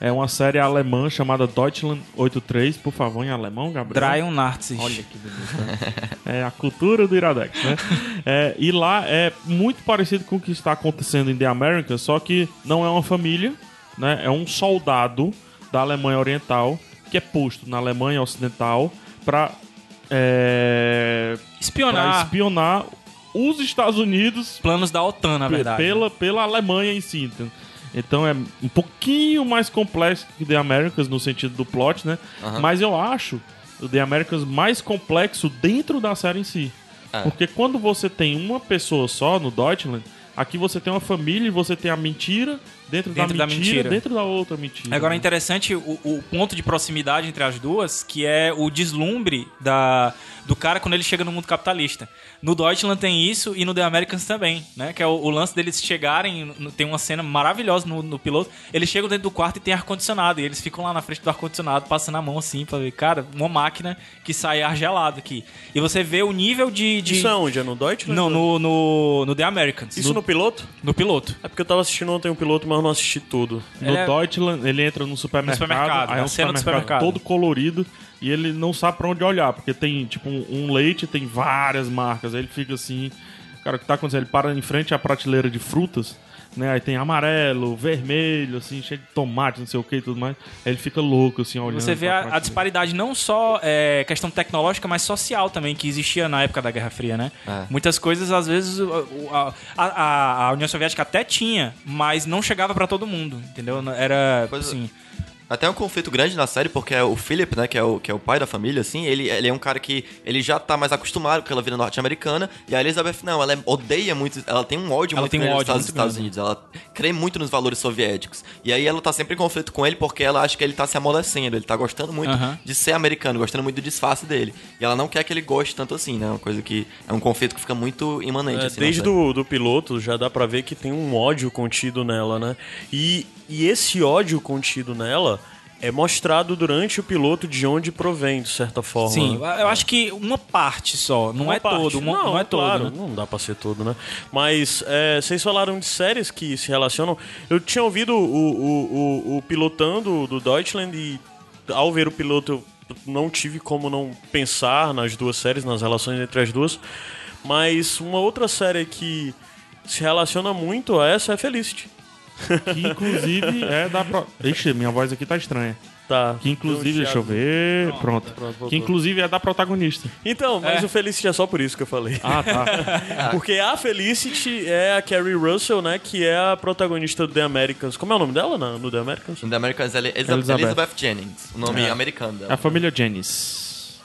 A: É uma série alemã chamada Deutschland 83, por favor, em alemão, Gabriel.
C: Drei und Nazis.
A: Olha que bonito. É a cultura do Iradex, né? É, e lá é muito parecido com o que está acontecendo em The Americans, só que não é uma família, né? É um soldado da Alemanha Oriental que é posto na Alemanha Ocidental para
C: Espionar
A: espionar os Estados Unidos
C: planos da OTAN, na verdade.
A: pela, pela Alemanha em si. Então, então é um pouquinho mais complexo que The Americans no sentido do plot, né? Mas eu acho o The Americans mais complexo dentro da série em si.
D: É.
A: Porque quando você tem uma pessoa só no Deutschland, aqui você tem uma família e você tem a mentira dentro,
C: Dentro
A: da,
C: da
A: mentira,
C: mentira.
A: dentro da outra mentira.
C: Agora é
A: né?
C: interessante o, o ponto de proximidade entre as duas, que é o deslumbre da, do cara quando ele chega no mundo capitalista. No Deutschland tem isso e no The Americans também, né? Que é o, o lance deles chegarem, tem uma cena maravilhosa no, no piloto. Eles chegam dentro do quarto e tem ar-condicionado. E eles ficam lá na frente do ar-condicionado, passando a mão assim pra ver, cara, uma máquina que sai ar gelado aqui. E você vê o nível de. de...
B: Isso é onde? É no Deutschland?
C: Não, no, no, no The Americans.
B: Isso
C: no,
B: no piloto?
C: no piloto.
B: É porque eu tava assistindo ontem um piloto, mas não assisti tudo.
A: No
C: é-
A: Deutschland, ele entra no supermercado,
C: supermercado,
A: aí é um supermercado,
C: supermercado.
A: todo colorido e ele não sabe pra onde olhar, porque tem tipo um, um leite, tem várias marcas, aí ele fica assim, cara, o que tá acontecendo? Ele para em frente à prateleira de frutas, né? Aí tem amarelo, vermelho, assim, cheio de tomate, não sei o que e tudo mais. Aí ele fica louco, assim, olhando.
C: Você vê a, a disparidade não só é, questão tecnológica, mas social também, que existia na época da Guerra Fria, né?
D: É.
C: Muitas coisas, às vezes, a, a- a União Soviética até tinha, mas não chegava pra todo mundo, entendeu? Era,
D: Pois é. Até um conflito grande na série, porque é o Philip, né, que é o, que é o pai da família, assim, ele, ele é um cara que ele já tá mais acostumado com aquela vida norte-americana, e a Elizabeth não, ela é- odeia muito, ela tem um ódio
C: Ela
D: muito
C: tem um
D: grande
C: ódio
D: dos Estados,
C: grande.
D: Unidos, ela crê muito nos valores soviéticos. E aí ela tá sempre em conflito com ele porque ela acha que ele tá se amolecendo, ele tá gostando muito de ser americano, gostando muito do disfarce dele. E ela não quer que ele goste tanto assim, né, uma coisa que é um conflito que fica muito imanente,
B: É,
D: assim,
B: desde do, do piloto já dá pra ver que tem um ódio contido nela, né? E, e esse ódio contido nela é mostrado durante o piloto de onde provém, de certa forma.
C: Sim, eu acho que uma parte só, não
B: Uma
C: é
B: parte.
C: todo, uma- não,
B: não,
C: é todo,
B: claro,
C: né?
B: não dá pra ser todo, né? Mas é, vocês falaram de séries que se relacionam. Eu tinha ouvido o, o, o, o pilotando do Deutschland e ao ver o piloto eu não tive como não pensar nas duas séries, nas relações entre as duas. Mas uma outra série que se relaciona muito a essa é Felicity.
A: Que inclusive é da. Pro... Ixi, minha voz aqui tá estranha.
B: Tá.
A: Que inclusive, deixa eu ver. Pronto.
B: pronto, voltou.
A: Que inclusive é da protagonista.
B: Então, mas
C: É.
B: o Felicity é só por isso que eu falei.
A: Ah, tá. [LAUGHS]
B: Porque a Felicity é a Carrie Russell, né? Que é a protagonista do The Americans. Como é o nome dela na- no The Americans?
D: In The Americans, ela é
A: Elizabeth.
D: Elizabeth. Jennings, o nome
B: É.
D: americano
A: É
D: dela.
A: a família Jennings.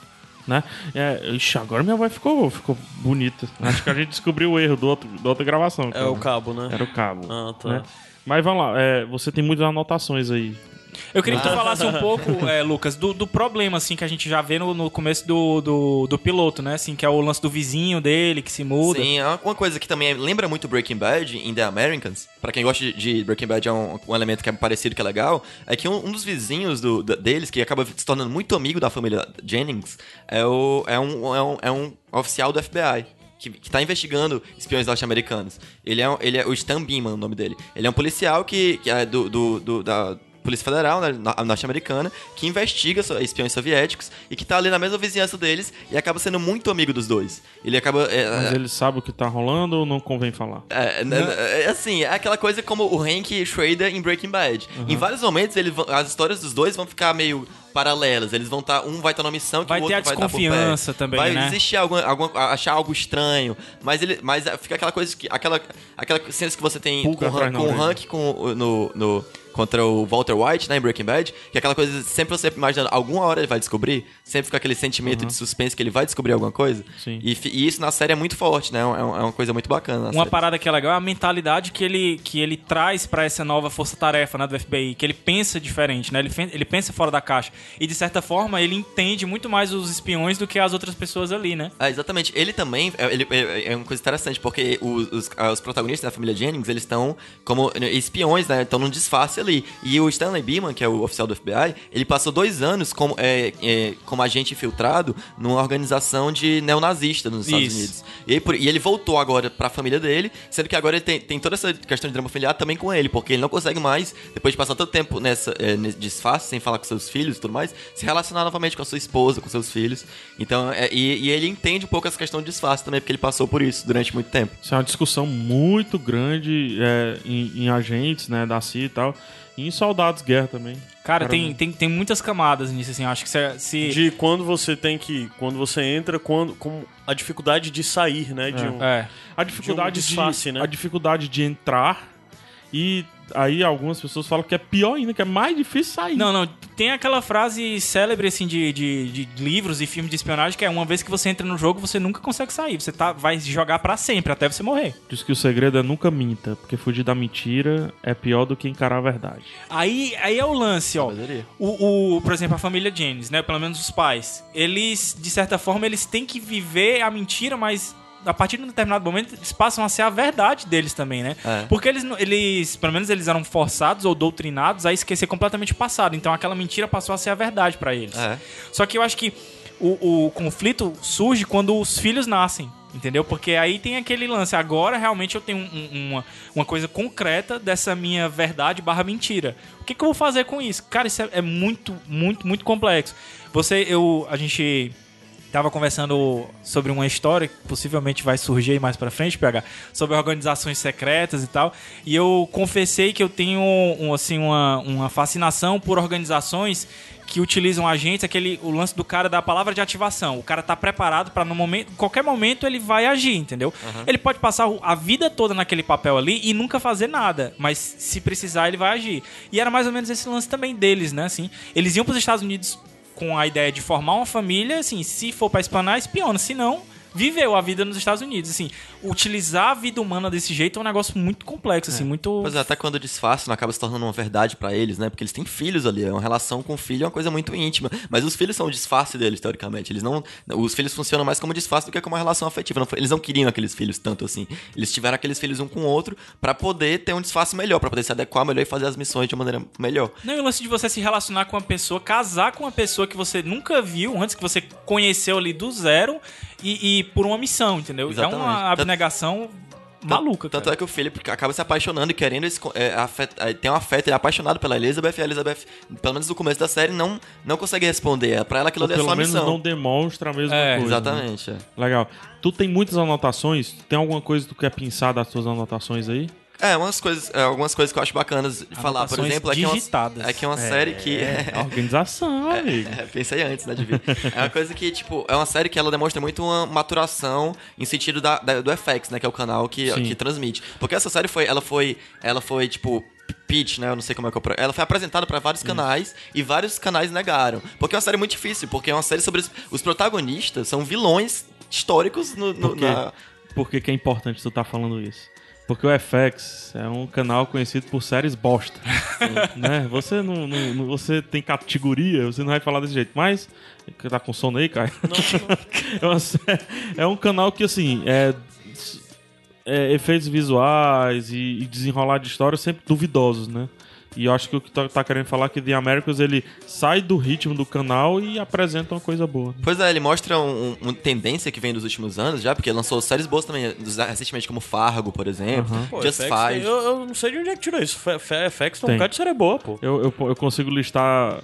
A: Né? É, ixi, agora minha voz ficou, ficou bonita. Acho que a gente descobriu o erro do outro, da outra gravação.
B: É o cabo, né?
A: Era o cabo.
B: Ah, tá.
A: né? Mas vamos lá, é, você tem muitas anotações aí.
C: Eu queria que tu falasse um pouco, é, Lucas, do, do problema, assim, que a gente já vê no, no começo do, do, do piloto, né? Assim, que é o lance do vizinho dele, que se muda.
D: Sim, é uma- coisa que também lembra muito Breaking Bad em The Americans. Pra quem gosta de, de Breaking Bad, é um, um elemento que é parecido, que é legal. É que um, um dos vizinhos do- da- deles, que acaba se tornando muito amigo da família Jennings, é, o, é, um, é, um, é um oficial do FBI. Que, que tá investigando espiões norte-americanos. Ele é, ele é o Stan Beeman, o nome dele. Ele é um policial que, que é do, do, do- da Polícia Federal né, no- norte-americana que investiga espiões soviéticos e que tá ali na mesma vizinhança deles e acaba sendo muito amigo dos dois. Ele acaba. é,
A: Mas ele sabe o que tá rolando ou não convém falar?
D: é, né, é, assim, é aquela coisa como o Hank Schrader em Breaking Bad. Em vários momentos, ele, as histórias dos dois vão ficar meio paralelas. Eles vão estar. um vai estar numa missão que
C: Vai
D: o
C: ter
D: outro
C: a
D: vai estar por
C: desconfiança
D: perto.
C: também,
D: vai
C: né?
D: existir alguma, alguma- achar algo estranho. Mas ele. Mas fica aquela coisa que. Aquela, aquela cena que você tem
A: Pulga
D: com, o com. Hank com, no, no, contra o Walter White, né, em Breaking Bad, que é aquela coisa, sempre você imaginando, alguma hora ele vai descobrir, sempre fica aquele sentimento de suspense que ele vai descobrir alguma coisa.
A: Sim.
D: E, e isso na série é muito forte, né? É, um- é uma coisa muito bacana. na
C: Uma
D: série.
C: parada que é legal é a mentalidade que ele, que ele traz pra essa nova força-tarefa né, do FBI, que ele pensa diferente, né? Ele, ele pensa fora da caixa. E de certa forma ele entende muito mais os espiões do que as outras pessoas ali, né?
D: É, exatamente. Ele também é, ele- é- é uma coisa interessante, porque os, os, os protagonistas da família Jennings, eles estão como espiões, né? Estão num disfarce ali. E o Stanley Beeman, que é o oficial do FBI, ele passou dois anos como, é, é, como agente infiltrado numa organização de neonazista nos Estados
C: Isso.
D: Unidos. E, por- e ele voltou agora pra família dele, sendo que agora ele tem, tem toda essa questão de drama familiar também com ele, porque ele não consegue mais, depois de passar tanto tempo nessa, é, nesse disfarce, sem falar com seus filhos e tudo mais, se relacionar novamente com a sua esposa, com seus filhos. Então, é, e, e ele entende um pouco essa questão de disfarce também, porque ele passou por isso durante muito tempo.
A: Isso é uma discussão muito grande é, em, em agentes, né, da CIA e tal. E em soldados de guerra também.
C: Cara, tem, tem, tem muitas camadas nisso, assim. eu Acho que se. se-
B: De quando você tem que. Quando você entra, quando. Com a dificuldade de sair, né? De um,
C: É.
A: A dificuldade
B: De um disfarce,
A: de,
B: né?
A: A dificuldade de entrar. E aí algumas pessoas falam que é pior ainda, que é mais difícil sair.
C: Não, não. Tem aquela frase célebre, assim, de, de, de livros e filmes de espionagem, que é uma vez que você entra no jogo, você nunca consegue sair. Você tá, vai jogar pra sempre, até você morrer.
A: Diz que o segredo é nunca minta, porque fugir da mentira é pior do que encarar a verdade.
C: Aí, aí é o lance, ó. O, o, por exemplo, a família James, né? Pelo menos os pais. Eles, de certa forma, eles têm que viver a mentira, mas a partir de um determinado momento eles passam a ser a verdade deles também, né?
D: É.
C: Porque eles, não- eles, pelo menos eles eram forçados ou doutrinados a esquecer completamente o passado. Então aquela mentira passou a ser a verdade pra eles.
D: É.
C: Só que eu acho que o, o conflito surge quando os filhos nascem. Entendeu? Porque aí tem aquele lance. Agora realmente eu tenho um- um- uma, uma coisa concreta dessa minha verdade barra mentira. O que, que eu vou fazer com isso? Cara, isso é, é muito, muito, muito complexo. Você, eu, a gente tava conversando sobre uma história que possivelmente vai surgir aí mais pra frente, PH, sobre organizações secretas e tal. E eu confessei que eu tenho um, assim uma, uma fascinação por organizações que utilizam agentes, aquele o lance do cara da palavra de ativação. O cara tá preparado pra no momento, qualquer momento ele vai agir, entendeu? Ele pode passar a vida toda naquele papel ali e nunca fazer nada, mas se precisar ele vai agir. E era mais ou menos esse lance também deles, né, assim. Eles iam pros Estados Unidos com a ideia de formar uma família, assim, se for pra espionar, espiona, se não, viveu a vida nos Estados Unidos, assim. Utilizar a vida humana desse jeito é um negócio muito complexo, assim, muito
D: Pois é, até quando o disfarce não acaba se tornando uma verdade pra eles, né? Porque eles têm filhos ali, é uma relação com o filho é uma coisa muito íntima. Mas os filhos são o disfarce deles, teoricamente. Eles não. Os filhos funcionam mais como disfarce do que como uma relação afetiva. Não eles não queriam aqueles filhos tanto assim. Eles tiveram aqueles filhos um com o outro pra poder ter um disfarce melhor, pra poder se adequar melhor e fazer as missões de uma maneira melhor.
C: Não, e o lance de você se relacionar com uma pessoa, casar com uma pessoa que você nunca viu antes, que você conheceu ali do zero e, e por uma missão, entendeu? É
D: Exatamente.
C: uma
D: Tanto-
C: abnegação maluca,
D: Tanto
C: cara.
D: é que o Philip acaba se apaixonando e querendo esse, é, afet- é, tem um afeto, ele é apaixonado pela Elizabeth e a Elizabeth, pelo menos no começo da série, não, não consegue responder. Pra ela aquilo ali é
A: pelo
D: só missão.
A: não demonstra a mesma
C: É,
A: coisa. né?
D: Exatamente. é.
A: Legal. Tu tem muitas anotações? Tem alguma coisa que tu quer pensar das tuas anotações aí?
D: É, umas coisas, é, algumas coisas que eu acho bacanas de falar, por exemplo, é que é uma, é que é uma série que.
A: A [LAUGHS] organização, amigo.
D: É, pensei antes, né, de vir. É uma coisa que, tipo, é uma série que ela demonstra muito uma maturação em sentido da, da- do FX, né, que é o canal que,
A: Sim.
D: que transmite. Porque essa série foi, ela foi, ela foi, tipo, pitch, né, eu não sei como é que eu... Ela foi apresentada pra vários canais e vários canais negaram. Porque é uma série muito difícil, porque é uma série sobre... Os, protagonistas são vilões históricos no, no-
A: Por quê?
D: na...
A: Por que, é importante tu estar falando isso? Porque o FX é um canal conhecido por séries bosta. né? Você não, não- não- Você tem categoria, você não vai falar desse jeito. Mas. Tá com sono aí, Caio? [LAUGHS] é, uma sé- é um canal que, assim, é. é efeitos visuais e, e desenrolar de história sempre duvidosos, né? E eu acho que o que tá, tá querendo falar é que The Americans ele sai do ritmo do canal e apresenta uma coisa boa.
D: Pois é, ele mostra um, um- uma tendência que vem dos últimos anos já, porque lançou séries boas também, recentemente, como Fargo, por exemplo,
B: Pô,
D: Just
B: FX
D: Five.
B: eu, eu não sei de onde é que tirou isso. FX tem um bocado de série boa, pô.
A: Eu, eu, eu consigo listar.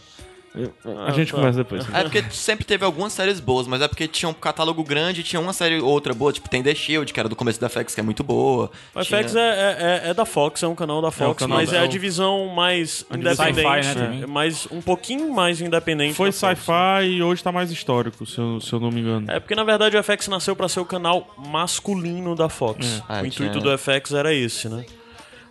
A: Eu- a gente
B: tá.
A: conversa depois.
D: É porque sempre teve algumas séries boas, mas é porque tinha um catálogo grande e tinha uma série ou outra boa. Tipo, tem The Shield, que era do começo da FX, que é muito boa.
B: O
D: Tinha-
B: FX é, é, é- é da Fox, é um canal da Fox,
A: canal
B: mas
A: da-
B: é a
A: é
B: divisão mais
A: A divisão
B: independente.
C: sci-fi, né,
B: é mais, um pouquinho mais independente.
A: Foi sci-fi e hoje tá mais histórico, se eu, se eu não me engano.
B: É porque na verdade o FX nasceu pra ser o canal masculino da Fox.
D: Ah,
B: o intuito
D: tinha-
B: do FX era esse, né?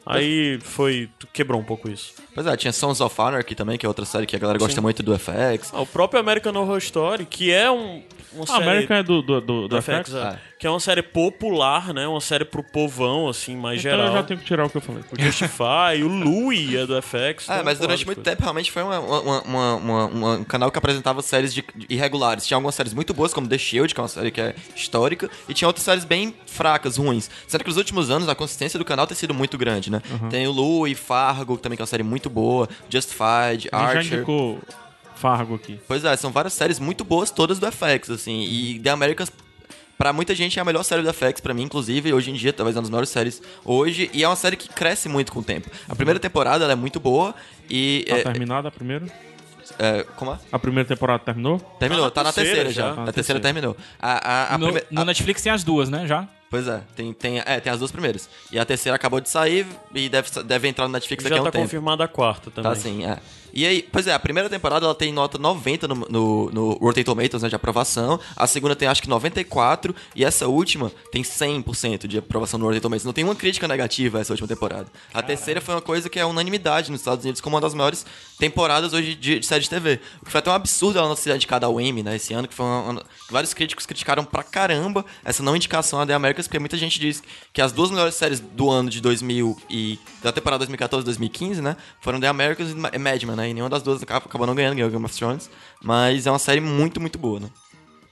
B: Aí foi. quebrou um pouco isso.
D: Pois é, tinha Sons of Anarchy também, que é outra série que a galera gosta muito do FX.
B: Ah, o próprio American Horror Story, que é um. Uma
A: A
B: série
A: América é do, do, do, do FX?
B: FX, é.
D: Ah.
B: que é uma série popular, né? Uma série pro povão, assim, mais
A: Então
B: geral.
A: eu já tenho que tirar o que eu falei.
B: O Justify, o Louie é do FX.
D: Ah,
B: tem
D: mas durante muito tempo realmente foi uma, uma- uma- uma- uma- um canal que apresentava séries de- de irregulares. Tinha algumas séries muito boas, como The Shield, que é uma série que é histórica, e tinha outras séries bem fracas, ruins. Sendo que nos últimos anos a consistência do canal tem sido muito grande, né? Tem o Lu e Fargo, que também que é uma série muito boa, Justified,
A: A gente já
D: Archer.
A: indicou Fargo aqui.
D: Pois é, são várias séries muito boas, todas do FX, assim. E The Americans, pra muita gente, é a melhor série do FX, pra mim, inclusive. Hoje em dia, talvez é uma das melhores séries hoje. E é uma série que cresce muito com o tempo. A primeira temporada, ela é muito boa e...
A: Tá
D: é-
A: terminada a primeira?
D: é, como é?
A: A primeira temporada terminou?
D: Terminou,
B: Tá
D: tá
B: na
D: na terceira,
B: terceira
D: já.
B: já.
D: A
A: Na
D: terceira
A: terceira.
D: terminou. A, a, a
C: No,
D: prime-
C: no
D: a-
C: Netflix tem as duas, né? Já?
D: Pois é, tem, tem, é, tem as duas primeiras. E a terceira acabou de sair e deve, deve entrar no Netflix daqui
B: Já
D: a um
B: tá
D: tempo.
B: confirmada a quarta também.
D: Tá sim, é. E aí, pois é, a primeira temporada ela tem nota 90 no, no, no Rotten Tomatoes, né, de aprovação. A segunda tem acho que 94 e essa última tem 100% de aprovação no Rotten Tomatoes. Não tem uma crítica negativa essa última temporada. A terceira foi uma coisa que é unanimidade nos Estados Unidos como uma das maiores temporadas hoje de, de série de TV. O que foi até um absurdo ela não ser indicada ao Emmy, né, esse ano, que foi uma, uma- vários críticos criticaram pra caramba essa não indicação a The Americans, porque muita gente diz que as duas melhores séries do ano de 2000 e da temporada 2014-2015, né, foram The Americans e Ma- e Mad Men, né, e nenhuma das duas acabou não ganhando, ganhou Game of Thrones, mas é uma série muito, muito boa, né.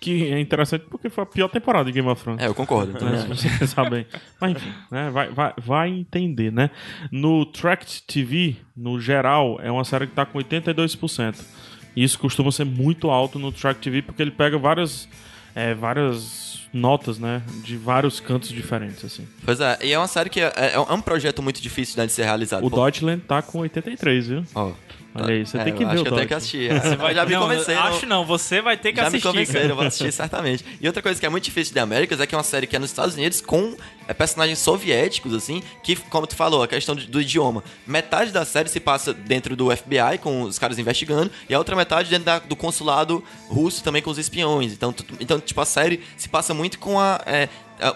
A: Que é interessante porque foi a pior temporada de Game of Thrones.
D: É, eu concordo.
A: né, você [LAUGHS] bem. Mas enfim, né, vai, vai, vai entender, né? No Tract TV, no geral, é uma série que tá com 82%. E isso costuma ser muito alto no Tract TV porque ele pega várias, é, várias notas, né? De vários cantos diferentes, assim.
D: Pois é, e é uma série que é, é- é um projeto muito difícil né, de ser realizado.
A: O
D: Pô,
A: Deutschland tá com 83, viu?
D: ó,
A: Olha aí, você
D: é,
A: tem que
D: eu
A: ver
D: acho
A: o
D: que eu tenho que assistir. é. já me
C: não,
D: convenceram.
C: Acho não, você vai ter que
D: Já
C: assistir.
D: me convenceram,
C: cara.
D: eu vou assistir certamente. E outra coisa que é muito difícil de Américas é que é uma série que é nos Estados Unidos com é, personagens soviéticos, assim, que, como tu falou, a questão de- do idioma. Metade da série se passa dentro do FBI, com os caras investigando, e a outra metade dentro da- do consulado russo também com os espiões. Então, tu- então tipo, a série se passa muito com a. é, a-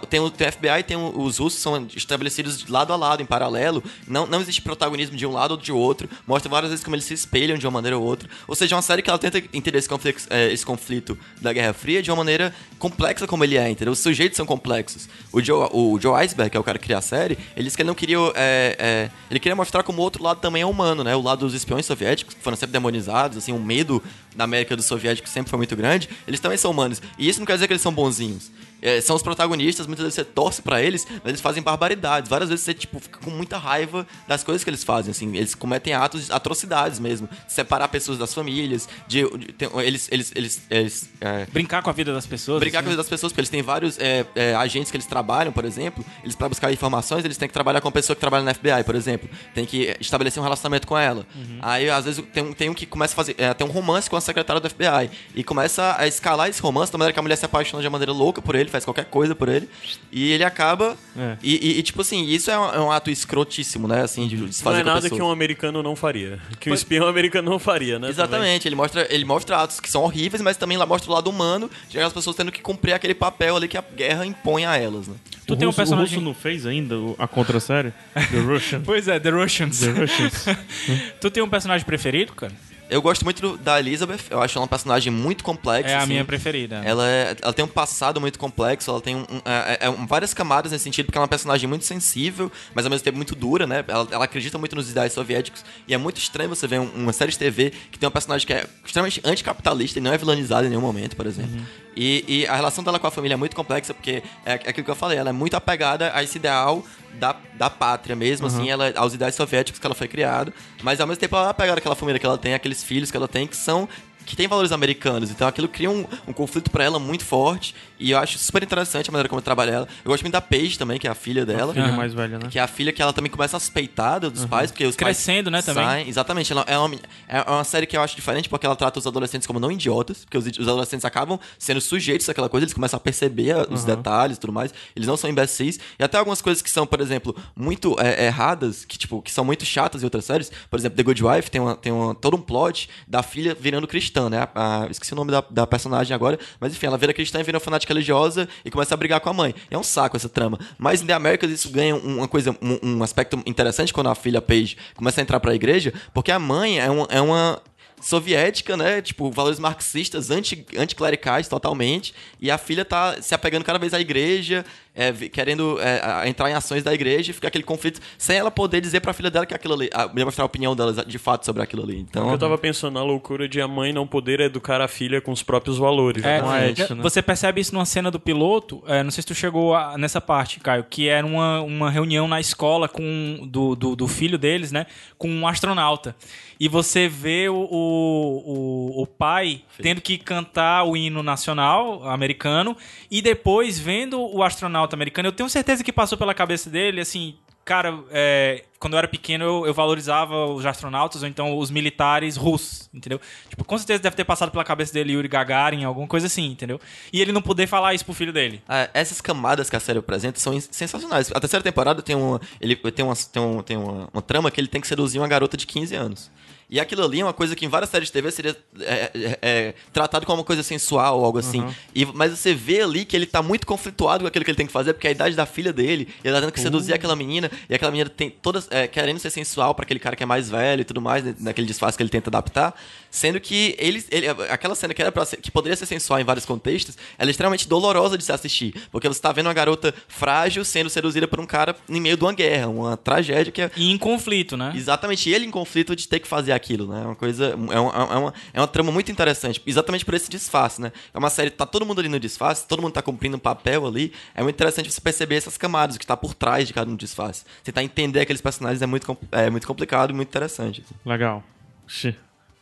D: tem o, tem o FBI tem o- os russos são estabelecidos lado a lado, em paralelo. Não, não existe protagonismo de um lado ou de outro. Mostra várias vezes como eles se espelham de uma maneira ou outra. Ou seja, é uma série que ela tenta entender esse conflito, é, esse conflito da Guerra Fria de uma maneira complexa como ele é, entendeu? Os sujeitos são complexos. O Joe, o Joe Iceberg, que é o cara que cria a série, ele disse que ele não queria. é, é, ele queria mostrar como o outro lado também é humano, né? O lado dos espiões soviéticos, que foram sempre demonizados, assim, o medo da América dos soviéticos sempre foi muito grande. Eles também são humanos. E isso não quer dizer que eles são bonzinhos. É, são os protagonistas, muitas vezes você torce pra eles, mas eles fazem barbaridades. Várias vezes você, tipo, fica com muita raiva das coisas que eles fazem, assim. Eles cometem atos, atrocidades mesmo. Separar pessoas das famílias, de... de- tem- eles... eles, eles, eles, é,
C: Brincar com a vida das pessoas.
D: brincar com a
C: assim.
D: vida das pessoas, porque eles têm vários é, é, agentes que eles trabalham, por exemplo, eles para buscar informações, eles têm que trabalhar com a pessoa que trabalha no FBI, por exemplo. Tem que estabelecer um relacionamento com ela. Aí, às vezes, tem, um- tem um que começa a fazer. É, tem um romance com a secretária do FBI. E começa a escalar esse romance da maneira que a mulher se apaixona de uma maneira louca por ele, faz qualquer coisa por ele. E ele acaba.
A: É.
D: E, e- e, tipo assim, isso é um, é um ato escrotíssimo, né? Assim, de, de se
B: Não é
D: com a
B: nada que um americano não faria. [LAUGHS] Que um espião americano não faria, né?
D: Exatamente, ele mostra, ele mostra atos que são horríveis, mas também lá mostra o lado humano de as pessoas tendo que cumprir aquele papel ali que a guerra impõe a elas, né?
C: Tu
A: o
C: tem um
A: russo, o
C: personagem-
A: russo não fez ainda o- a contra-série? [LAUGHS] The Russian.
C: Pois é, The Russians.
A: The Russians. [LAUGHS]
C: tu tem um personagem preferido, cara?
D: Eu gosto muito do- da Elizabeth, eu acho ela um personagem muito complexo.
C: É a
D: assim.
C: minha preferida.
D: Ela, é- ela tem um passado muito complexo, ela tem um- um- é- é- é várias camadas nesse sentido, porque ela é uma personagem muito sensível, mas ao mesmo tempo muito dura, né? Ela, ela acredita muito nos ideais soviéticos, e é muito estranho você ver um- uma série de TV que tem um personagem que é extremamente anticapitalista e não é vilanizado em nenhum momento, por exemplo. E, e a relação dela com a família é muito complexa, porque é, é aquilo que eu falei, ela é muito apegada a esse ideal da, da pátria mesmo, assim, ela, aos ideais soviéticos que ela foi criada, mas ao mesmo tempo ela é apegada àquela família que ela tem, aqueles filhos que ela tem, que são que tem valores americanos, então aquilo cria um, um conflito pra ela muito forte, e eu acho super interessante a maneira como trabalha ela. Eu gosto muito da Paige também, que é a filha dela.
A: Filha mais velha, né?
D: Que é a filha que ela também começa a suspeitar dos pais, porque os
C: Crescendo, né,
D: pais
C: também.
D: saem- exatamente. Ela é, uma, é uma série que eu acho diferente, porque ela trata os adolescentes como não idiotas, porque os, os adolescentes acabam sendo sujeitos àquela coisa, eles começam a perceber a- os detalhes e tudo mais, eles não são imbecis, e até algumas coisas que são, por exemplo, muito é, erradas, que tipo, que são muito chatas em outras séries, por exemplo, The Good Wife tem, uma, tem uma, todo um plot da filha virando cristã, né? A- a- esqueci o nome da, da personagem agora, mas enfim, ela vira cristã e vira fanática religiosa e começa a brigar com a mãe. É um saco essa trama. Mas em The Americas isso ganha uma coisa, um, um aspecto interessante quando a filha Paige começa a entrar pra igreja, porque a mãe é, um, é uma soviética, né? Tipo, valores marxistas, anti, anticlericais totalmente. E a filha tá se apegando cada vez à igreja, é, querendo é, a- entrar em ações da igreja e fica aquele conflito sem ela poder dizer pra filha dela que aquilo ali. A, mostrar a opinião dela de fato sobre aquilo ali. Então.
B: Eu tava pensando na loucura de a mãe não poder educar a filha com os próprios valores.
C: É,
B: né?
A: uma ética, né?
C: Você percebe isso numa cena do piloto, é, não sei se tu chegou a- nessa parte, Caio, que era uma, uma reunião na escola com do, do, do filho deles, né? Com um astronauta. E você vê o, o, o, o pai tendo que cantar o hino nacional americano e depois vendo o astronauta americano. Eu tenho certeza que passou pela cabeça dele, assim, Cara, é, quando eu era pequeno, eu, eu valorizava os astronautas ou então os militares russos, entendeu? Tipo, com certeza deve ter passado pela cabeça dele Yuri Gagarin, alguma coisa assim, entendeu? E ele não poder falar isso pro filho dele.
D: Ah, essas camadas que a série apresenta são sensacionais. A terceira temporada tem uma, ele tem uma, tem, um, tem uma, uma trama que ele tem que seduzir uma garota de 15 anos. E aquilo ali é uma coisa que em várias séries de TV seria é, é, é, tratado como uma coisa sensual ou algo assim. E, mas você vê ali que ele tá muito conflituado com aquilo que ele tem que fazer, porque é a idade da filha dele, ele tá tendo que seduzir aquela menina, e aquela menina tem todas é, querendo ser sensual pra aquele cara que é mais velho e tudo mais, né, naquele disfarce que ele tenta adaptar. Sendo que ele, ele aquela cena que era pra ser, que poderia ser sensual em vários contextos, ela é extremamente dolorosa de se assistir. Porque você tá vendo uma garota frágil sendo seduzida por um cara em meio de uma guerra, uma tragédia que é
C: E em conflito, né?
D: Exatamente, ele em conflito de ter que fazer aquilo, né? É uma coisa. É uma, é uma, é uma trama muito interessante, exatamente por esse disfarce, né? É uma série, tá todo mundo ali no disfarce, todo mundo tá cumprindo um papel ali. É muito interessante você perceber essas camadas, o que tá por trás de cada um disfarce. Tentar entender aqueles personagens é muito, é muito complicado e muito interessante. assim.
A: Legal. Xê,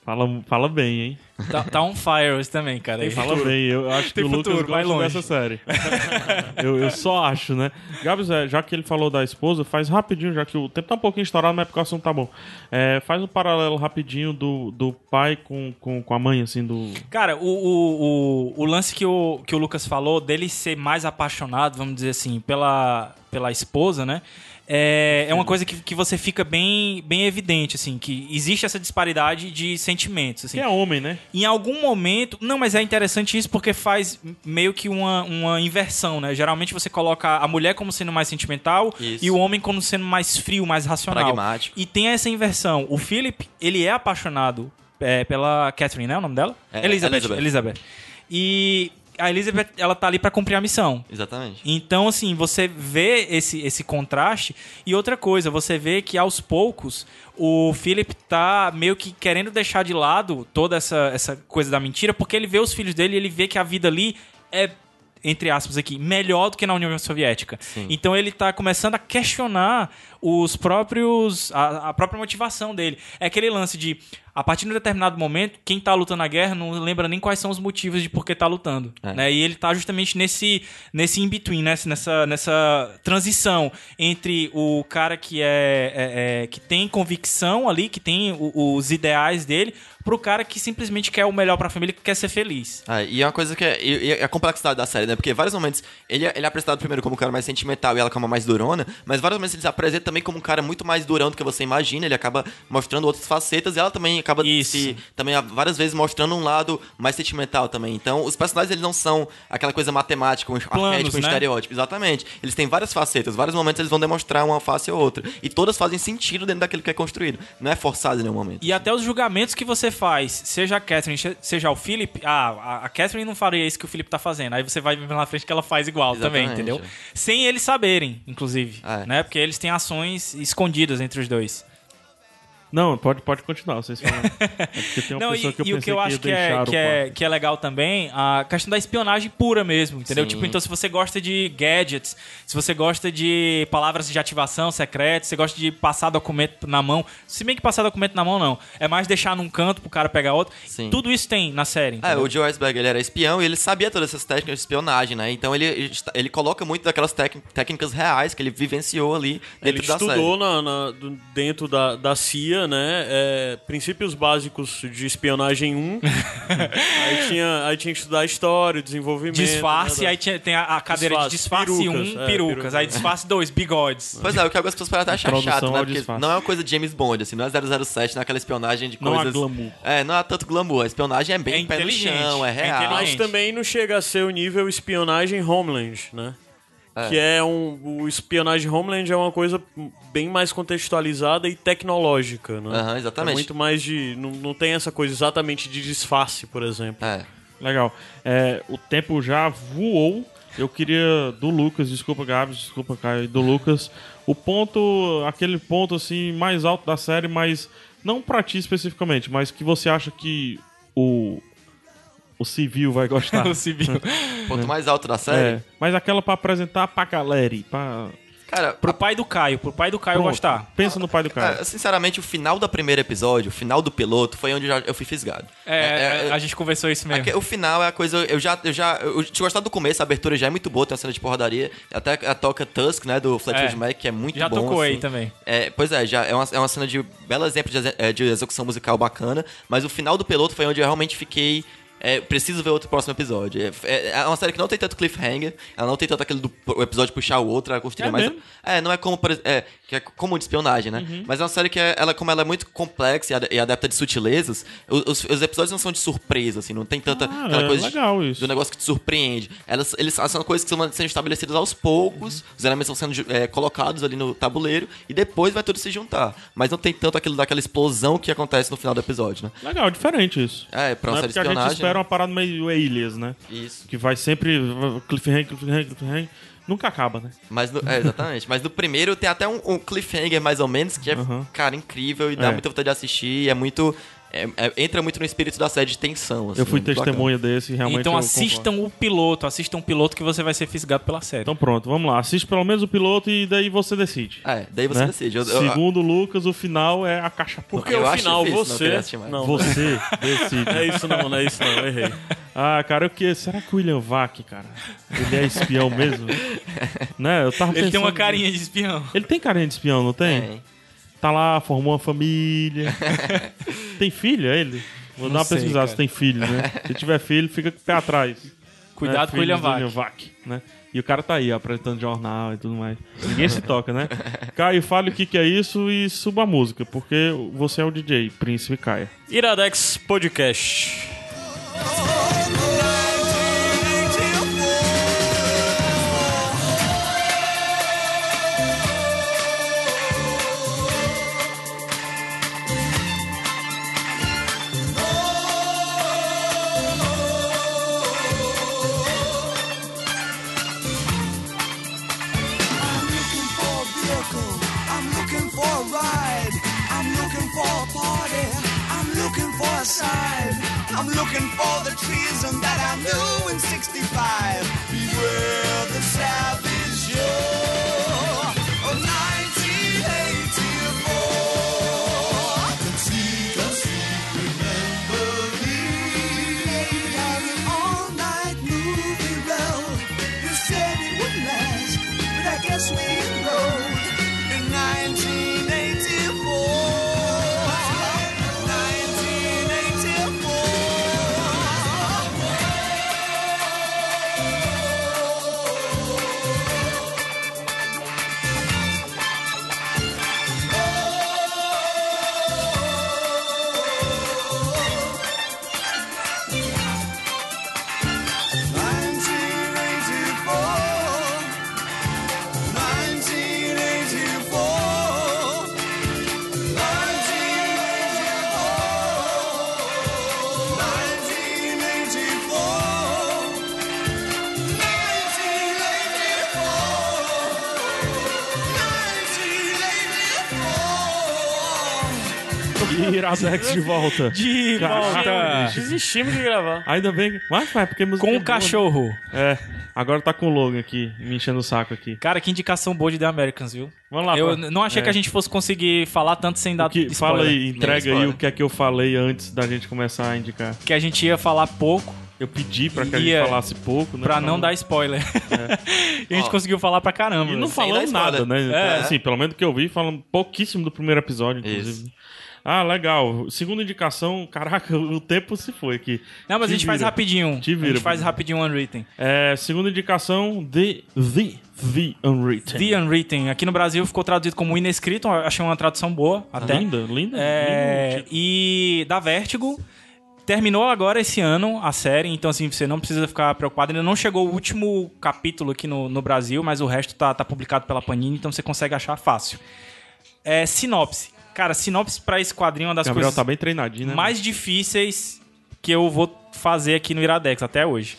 A: Fala, fala bem, hein?
C: Tá, tá on fire hoje também, cara.
A: Fala bem. Eu acho que
C: Tem
A: o Lucas
C: futuro, vai
A: gosta
C: longe.
A: dessa série. [LAUGHS] eu, eu só acho, né? Gabs, já que ele falou da esposa, faz rapidinho, já que o tempo tá um pouquinho estourado, mas é porque o assunto tá bom. É, faz um paralelo rapidinho do, do pai com, com, com a mãe, assim, do...
C: Cara, o, o, o, o lance que o, que o Lucas falou, dele ser mais apaixonado, vamos dizer assim, pela, pela esposa, né? É, é uma coisa que, que você fica bem, bem evidente, assim, que existe essa disparidade de sentimentos, assim.
A: Que é homem, né?
C: Em algum momento. Não, mas é interessante isso porque faz meio que uma, uma inversão, né? Geralmente você coloca a mulher como sendo mais sentimental
D: Isso.
C: e o homem como sendo mais frio, mais racional.
D: Pragmático.
C: E tem essa inversão. O Philip, ele é apaixonado é, pela Catherine, né? O nome dela?
D: É,
C: Elizabeth.
D: Elizabeth.
C: Elizabeth. E a Elizabeth, ela tá ali pra cumprir a missão.
D: Exatamente.
C: Então, assim, você vê esse, esse contraste. E outra coisa, você vê que aos poucos o Philip tá meio que querendo deixar de lado toda essa, essa coisa da mentira, porque ele vê os filhos dele e ele vê que a vida ali é. Entre aspas aqui, melhor do que na União Soviética. Então ele tá começando a questionar os próprios. A, a própria motivação dele. É aquele lance de. A partir de um determinado momento, quem tá lutando na guerra não lembra nem quais são os motivos de por que tá lutando.
D: É.
C: Né? E ele tá justamente nesse, nesse in-between, né? nessa, nessa transição entre o cara que é, é- é- que tem convicção ali, que tem o- os ideais dele, pro cara que simplesmente quer o melhor pra família, que quer ser feliz.
D: Ah, e é uma coisa que é. E, e a complexidade da série, né? Porque em vários momentos ele, é- ele é apresentado primeiro como um cara mais sentimental e ela como mais durona, mas vários momentos ele se apresenta também como um cara muito mais durão do que você imagina. Ele acaba mostrando outras facetas e ela também acaba
C: Isso.
D: se. Também ah, várias vezes mostrando um lado mais sentimental também. Então, os personagens eles não são aquela coisa matemática, um arquétipo, um
C: né?
D: estereótipo. Exatamente. Eles têm várias facetas, vários momentos eles vão demonstrar uma face ou outra. E todas fazem sentido dentro daquilo que é construído. Não é forçado em nenhum momento.
C: E até os julgamentos que você faz, seja a Catherine, seja o Philip, ah, a- Catherine não faria isso que o Philip tá fazendo. Aí você vai ver na frente que ela faz igual também,
D: Exatamente,
C: entendeu?
D: é.
C: Sem eles saberem, inclusive.
D: É.
C: Né? Porque eles têm ações escondidas entre os dois.
A: Não, pode, pode continuar, vocês falam. [LAUGHS] É porque tem uma
C: Não,
A: pessoa
C: e,
A: que eu
C: e o que eu acho que é,
A: deixar o
C: que, é, que é legal também, a questão da espionagem pura mesmo, entendeu?
D: Sim.
C: Tipo, então se você gosta de gadgets, se você gosta de palavras de ativação secretas, se você gosta de passar documento na mão, se bem que passar documento na mão não, é mais deixar num canto pro cara pegar outro.
D: Sim.
C: Tudo isso tem na série.
D: É,
C: entendeu?
D: o Joe Iceberg, ele era espião e ele sabia todas essas técnicas de espionagem, né? Então ele, ele coloca muito daquelas técnicas reais que ele vivenciou ali
B: Ele
D: dentro da
B: estudou
D: série.
B: na, na- do- dentro da, da CIA, né? é, princípios básicos de espionagem 1. [LAUGHS] aí, tinha, aí tinha que estudar história, desenvolvimento.
C: Disfarce,
B: né,
C: aí tinha- tem a, a cadeira de
B: Disfarce,
C: disfarce 1,
B: perucas,
C: um,
B: é,
C: perucas.
B: perucas.
C: Aí disfarce 2, bigodes.
D: Pois é, o que algumas pessoas podem até achar
A: Introdução
D: chato, né? Porque
A: disfarce.
D: não é uma coisa de James Bond, assim, não é 007, não é aquela espionagem de
A: Não há
D: coisas...
A: glamour.
D: É, não há tanto glamour. A espionagem é bem
C: É
D: pé no
C: inteligente,
D: chão, é
C: é
D: real.
B: Mas também não chega a ser o nível espionagem Homeland, né?
D: É.
B: Que é um. O espionagem Homeland é uma coisa bem mais contextualizada e tecnológica, né?
D: Aham, exatamente.
B: É muito mais de. Não, não tem essa coisa exatamente de disfarce, por exemplo.
D: É.
A: Legal. É, o tempo já voou. Eu queria do Lucas, desculpa Gabs, desculpa Caio, do Lucas, o ponto, aquele ponto assim mais alto da série, mas não pra ti especificamente, mas que você acha que o o civil vai gostar. [LAUGHS]
C: o civil.
D: Ponto mais alto da série.
A: É, mas aquela pra apresentar pra galera, pra
D: Cara,
C: Pro pai do Caio, pro pai do Caio
A: Pronto,
C: gostar.
A: Pensa no pai do cara.
D: É, sinceramente, o final do primeiro episódio, o final do piloto, foi onde eu, já- eu fui fisgado.
C: É, a gente conversou isso mesmo.
D: Aque- O final é a coisa. Eu já. Eu já. Eu tinha gostado do começo, a abertura já é muito boa, tem uma cena de porradaria. Até a toca Tusk, né? Do Fleetwood
C: É.
D: Mac, que é muito
C: Já
D: bom.
C: tocou aí
D: assim.
C: também.
D: É, pois é, já é uma, é uma cena de belo exemplo de, é, de execução musical bacana. Mas o final do piloto foi onde eu realmente fiquei. É, preciso ver outro próximo episódio. É, é- é uma série que não tem tanto cliffhanger, ela não tem tanto aquele do o episódio puxar o outro, ela construir
A: É
D: mais.
A: mesmo?
D: É, não é como, é, que é como de espionagem, né?
A: Uhum.
D: Mas é uma série que, é- ela, como ela é muito complexa e ad- adepta de sutilezas, os, os episódios não são de surpresa, assim, não tem tanta
A: Ah,
D: aquela
A: é
D: coisa de-
A: legal isso.
D: do negócio que te surpreende. Elas, eles são coisas que estão sendo estabelecidas aos poucos, os elementos estão sendo é, colocados ali no tabuleiro e depois vai tudo se juntar. Mas não tem tanto aquilo daquela explosão que acontece no final do episódio, né?
A: Legal, diferente isso.
D: É, pra uma
A: é
D: série de espionagem.
A: Espera uma parada meio ilhas, né?
D: Isso.
A: Que vai sempre cliffhanger, cliffhanger, cliffhanger. Nunca acaba, né?
D: Mas no- é, exatamente. Mas no primeiro tem até um, um cliffhanger, mais ou menos, que é,
A: Uhum.
D: cara, incrível e dá
A: É.
D: muita vontade de assistir. e É muito. É- é- entra muito no espírito da série de tensão. assim,
A: eu fui
D: bacana.
A: testemunha desse e realmente
C: Então assistam o piloto, assistam o piloto que você vai ser fisgado pela série.
A: Então pronto, vamos lá. Assiste pelo menos o piloto e daí você decide.
D: É, daí você
A: né?
D: decide. Eu- eu-
A: Segundo o Lucas, o final é a caixa preta.
B: Porque o final
D: difícil não
B: você.
D: mais.
B: Não,
A: Você decide.
B: não é isso não, não é isso não, eu errei.
A: Ah, cara, o que? Será que o William Vac, cara, ele é espião mesmo? [LAUGHS] né? Eu tava
C: Ele tem uma
A: pensando-
C: carinha de espião.
A: Ele tem carinha de espião, não tem?
D: Tem.
A: Tá lá, formou uma família. [LAUGHS] tem filho, é ele? Vou
C: Não
A: dar uma
C: sei,
A: pesquisada
C: cara.
A: se tem filho, né? Se tiver filho, fica com o pé atrás.
C: Cuidado com o William Vac.
A: Vac, né? E o cara tá aí, ó, apresentando jornal e tudo mais. Ninguém se [LAUGHS] toca, né? Caio, fale o que, que é isso e suba a música, porque você é o DJ, Príncipe Caia.
B: Iradex Podcast.
E: I'm looking for the treason that I knew in 65. Beware the savage
A: De volta.
C: De
A: Caraca,
C: volta!
A: bicho.
B: Desistimos de gravar.
A: Ainda bem. Mas, mas porque música.
C: Com
A: é
C: o
A: boa, né?
C: cachorro.
A: É. Agora tá com o Logan aqui, me enchendo o saco aqui.
C: Cara, que indicação boa de The Americans, viu?
A: Vamos lá,
C: Eu
A: pra-
C: não achei
A: é.
C: que a gente fosse conseguir falar tanto sem dar
A: Que,
C: spoiler.
A: fala aí, entrega aí o que é que eu falei antes da gente começar a indicar.
C: Que a gente ia falar pouco
A: Eu pedi pra que a
C: Ia-
A: gente falasse pouco, né?
C: pra não dar spoiler. [LAUGHS] e a gente
D: Ó.
C: conseguiu falar pra caramba.
A: E não
D: Sem
A: falamos
D: dar
A: nada,
D: spoiler.
A: né?
C: É.
A: Assim, pelo menos que eu vi, falando pouquíssimo do primeiro episódio, inclusive.
D: Isso.
A: Ah, legal. Segunda indicação, caraca, o tempo se foi aqui.
C: Não, mas
A: Te
C: a gente faz
A: vira.
C: rapidinho.
A: Te
C: a
A: vira,
C: gente faz rapidinho o Unwritten.
A: É, segunda indicação, The, The, The Unwritten.
C: The Unwritten. Aqui no Brasil ficou traduzido como Inescrito. Achei uma tradução boa até.
A: Linda, linda.
C: É, e da Vertigo. Terminou agora esse ano a série, então assim, você não precisa ficar preocupado. Ainda não chegou o último capítulo aqui no, no Brasil, mas o resto tá, tá publicado pela Panini, então você consegue achar fácil. É, sinopse. Cara, sinopse pra esse quadrinho é uma das
A: Gabriel
C: coisas
A: tá bem treinadinho, né?
C: mais difíceis que eu vou fazer aqui no Iradex até hoje.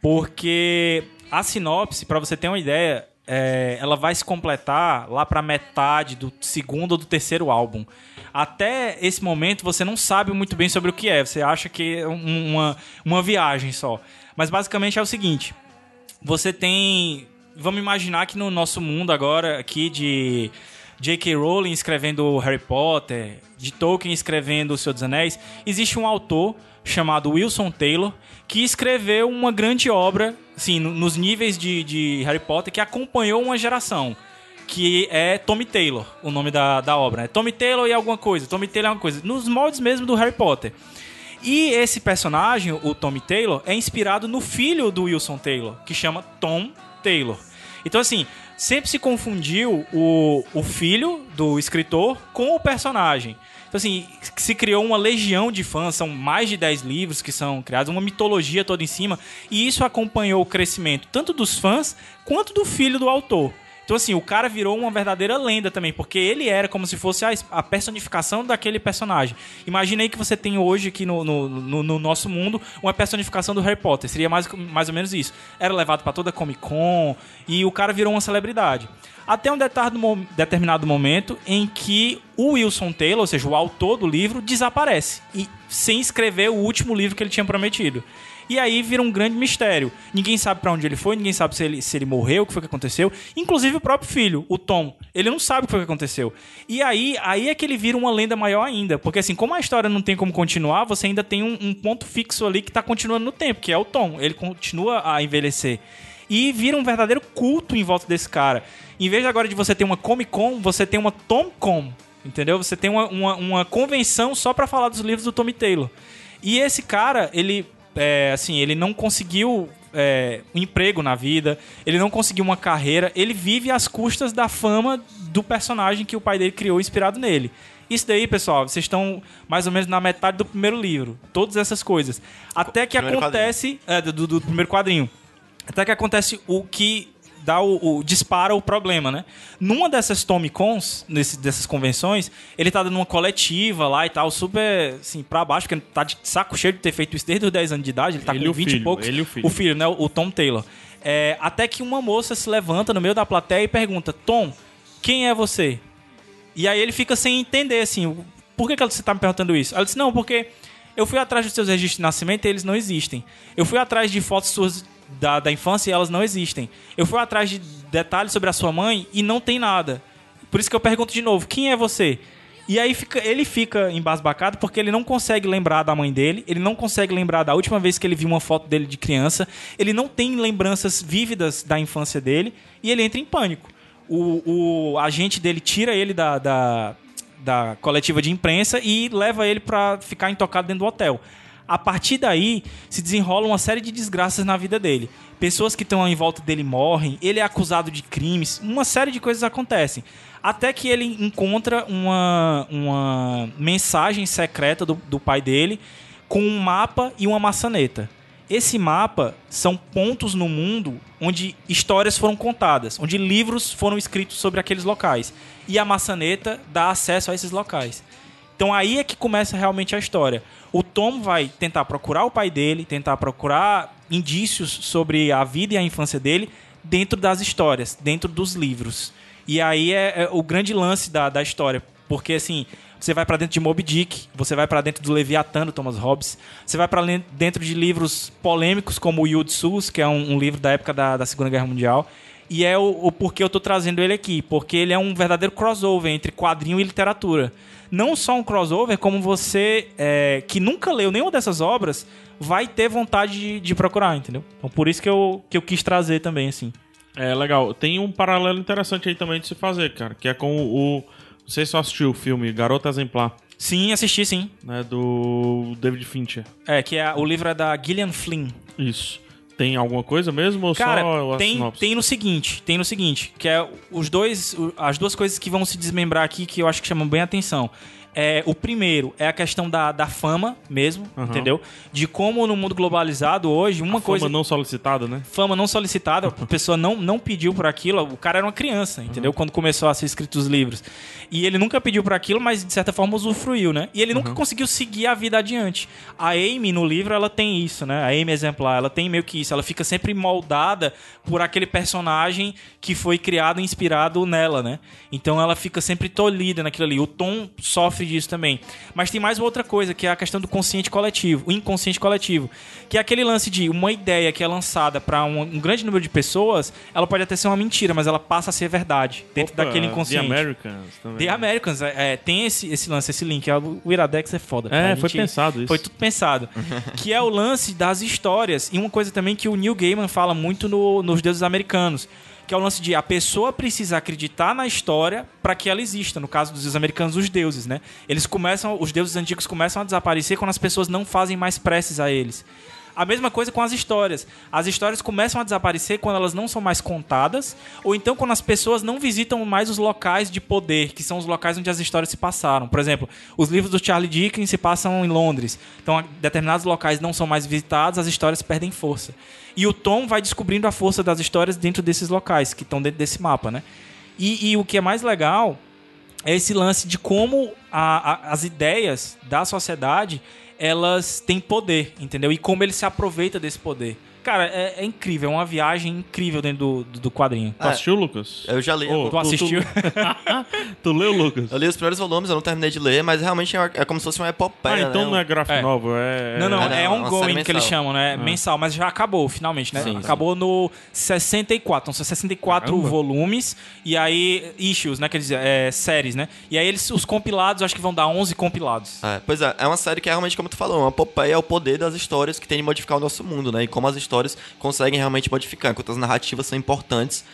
C: Porque a sinopse, pra você ter uma ideia, é, ela vai se completar lá pra metade do segundo ou do terceiro álbum. Até esse momento você não sabe muito bem sobre o que é. Você acha que é um- uma, uma viagem só. Mas basicamente é o seguinte: você tem. Vamos imaginar que no nosso mundo agora, aqui de J.K. Rowling escrevendo Harry Potter, de Tolkien escrevendo O Senhor dos Anéis, existe um autor chamado Wilson Taylor que escreveu uma grande obra, assim, no- nos níveis de, de Harry Potter, que acompanhou uma geração. Que é Tommy Taylor, o nome da, da obra. É Tommy Taylor e alguma coisa. Tommy Taylor é alguma coisa. Nos moldes mesmo do Harry Potter. E esse personagem, o Tommy Taylor, é inspirado no filho do Wilson Taylor, que chama Tom Taylor. Então, assim, sempre se confundiu o, o filho do escritor com o personagem. Então, assim, se criou uma legião de fãs, são mais de 10 livros que são criados, uma mitologia toda em cima, e isso acompanhou o crescimento tanto dos fãs quanto do filho do autor. Então, assim, o cara virou uma verdadeira lenda também, porque ele era como se fosse a, a personificação daquele personagem. Imagina aí que você tem hoje aqui no, no, no- no nosso mundo uma personificação do Harry Potter. Seria mais, mais ou menos isso. Era levado pra toda Comic Con e o cara virou uma celebridade. Até um determinado momento em que o Wilson Taylor, ou seja, o autor do livro, desaparece. E sem escrever o último livro que ele tinha prometido. E aí vira um grande mistério. Ninguém sabe pra onde ele foi, ninguém sabe se ele, se ele morreu, o que foi que aconteceu. Inclusive o próprio filho, o Tom. Ele não sabe o que foi que aconteceu. E aí, aí é que ele vira uma lenda maior ainda. Porque assim, como a história não tem como continuar, você ainda tem um, um ponto fixo ali que tá continuando no tempo, que é o Tom. Ele continua a envelhecer. E vira um verdadeiro culto em volta desse cara. Em vez agora de você ter uma Comic Con, você tem uma Tom Con. Entendeu? Você tem uma, uma, uma convenção só pra falar dos livros do Tommy Taylor. E esse cara, ele, é, assim, ele não conseguiu é, um emprego na vida, ele não conseguiu uma carreira, ele vive às custas da fama do personagem que o pai dele criou inspirado nele. Isso daí, pessoal, vocês estão mais ou menos na metade do primeiro livro. Todas essas coisas. Até que
D: Primeiro
C: acontece. É, do, do primeiro quadrinho. Até que acontece o que dá o, o- dispara o problema, né? Numa dessas Tommy Cons, nesse, dessas convenções, ele tá dando uma coletiva lá e tal, super assim, pra baixo, porque tá de saco cheio de ter feito isso desde os 10 anos de idade, ele tá
A: Ele e
C: com
A: o
C: 20 e
A: filho,
C: poucos.
A: ele e o filho.
C: O filho, né? O, Tom Taylor. É, até que uma moça se levanta no meio da plateia e pergunta: Tom, quem é você? E aí ele fica sem entender, assim, por que, que você tá me perguntando isso? Ela disse, não, porque eu fui atrás dos seus registros de nascimento e eles não existem. Eu fui atrás de fotos suas da, da infância elas não existem. Eu fui atrás de detalhes sobre a sua mãe e não tem nada. Por isso que eu pergunto de novo, quem é você? E aí fica- ele fica embasbacado porque ele não consegue lembrar da mãe dele, ele não consegue lembrar da última vez que ele viu uma foto dele de criança, ele não tem lembranças vívidas da infância dele e ele entra em pânico. O, o agente dele tira ele da, da, da coletiva de imprensa e leva ele pra ficar intocado dentro do hotel. A partir daí, se desenrola uma série de desgraças na vida dele. Pessoas que estão em volta dele morrem, ele é acusado de crimes, uma série de coisas acontecem. Até que ele encontra uma, uma mensagem secreta do, do pai dele com um mapa e uma maçaneta. Esse mapa são pontos no mundo onde histórias foram contadas, onde livros foram escritos sobre aqueles locais. E a maçaneta dá acesso a esses locais. Então aí é que começa realmente a história. O Tom vai tentar procurar o pai dele, tentar procurar indícios sobre a vida e a infância dele dentro das histórias, dentro dos livros. E aí é, é o grande lance da, da história. Porque assim, você vai pra dentro de Moby Dick, você vai pra dentro do Leviatã, do Thomas Hobbes, você vai len- dentro de livros polêmicos como o Yud Sus, que é um, um livro da época da, da Segunda Guerra Mundial. E é o, o porquê eu tô trazendo ele aqui, porque ele é um verdadeiro crossover entre quadrinho e literatura. Não só um crossover, como você é, que nunca leu nenhuma dessas obras vai ter vontade de, de procurar, entendeu? Então por isso que eu, que eu quis trazer também, assim.
A: É legal. Tem um paralelo interessante aí também de se fazer, cara, que é com o. Se você assistiu o filme Garota Exemplar,
C: Sim, assisti sim.
A: né? Do David Fincher.
C: É, que é, o livro é da Gillian Flynn.
A: Isso. Tem alguma coisa mesmo ou
C: Cara,
A: só
C: tem,
A: sinopse?
C: tem no seguinte, tem no seguinte, que é os dois, as duas coisas que vão se desmembrar aqui que eu acho que chamam bem a atenção. É, o primeiro é a questão da, da fama mesmo,
A: Aham.
C: entendeu? De como no mundo globalizado hoje, uma coisa...
A: Fama não solicitada, né?
C: fama não solicitada, a [LAUGHS] pessoa não, não pediu por aquilo, o cara era uma criança, entendeu? Quando começou a ser escrito os livros. E ele nunca pediu por aquilo, mas de certa forma usufruiu, né? E ele nunca conseguiu seguir a vida adiante. A Amy no livro, ela tem isso, né? A Amy exemplar, ela tem meio que isso, ela fica sempre moldada por aquele personagem que foi criado e inspirado nela, né? Então ela fica sempre tolhida naquilo ali. O Tom sofre disso também. Mas tem mais outra coisa, que é a questão do consciente coletivo, o inconsciente coletivo, que é aquele lance de uma ideia que é lançada para um, um grande número de pessoas, ela pode até ser uma mentira, mas ela passa a ser verdade dentro
A: Opa,
C: daquele inconsciente.
A: The Americans também.
C: The Americans, é, é, tem esse, esse lance, esse link. é, O Iradex é foda.
A: É,
C: tá?
A: Foi
C: gente-
A: pensado isso.
C: Foi tudo pensado. [LAUGHS] que é o lance das histórias. E uma coisa também que o Neil Gaiman fala muito no- nos deuses americanos. Que é o lance de a pessoa precisa acreditar na história para que ela exista. No caso dos americanos, os deuses, né? Eles começam, os deuses antigos começam a desaparecer quando as pessoas não fazem mais preces a eles. A mesma coisa com as histórias. As histórias começam a desaparecer quando elas não são mais contadas, ou então quando as pessoas não visitam mais os locais de poder, que são os locais onde as histórias se passaram. Por exemplo, os livros do Charlie Dickens se passam em Londres. Então, determinados locais não são mais visitados, as histórias perdem força. E o Tom vai descobrindo a força das histórias dentro desses locais, que estão dentro desse mapa, né? E, e o que é mais legal é esse lance de como a- a- as ideias da sociedade elas têm poder, entendeu? E como ele se aproveita desse poder. Cara, é, é incrível, é uma viagem incrível dentro do, do, do quadrinho.
A: Tu assistiu, Lucas?
D: Eu já li.
A: Ô,
C: Tu assistiu? [LAUGHS]
A: Tu leu, Lucas?
D: Eu li os primeiros volumes, eu não terminei de ler, mas realmente é é como se fosse uma epopeia,
A: Ah, então
D: né?
A: não é gráfico
C: É.
A: novel, é...
C: Não, não,
D: Ah,
C: é
D: é uma
C: ongoing
D: série
C: que eles chamam, né? Mensal, mas já acabou, finalmente, né?
D: Sim,
C: acabou no 64. Então são 64
A: Caramba.
C: volumes e aí issues, né? Quer dizer, é, séries, né? E aí eles, os compilados, acho que vão dar 11 compilados.
D: É, pois é, é uma série que é realmente, como tu falou, uma epopeia é o poder das histórias que tem de modificar o nosso mundo, né? E como as histórias conseguem realmente modificar, enquanto as narrativas são importantes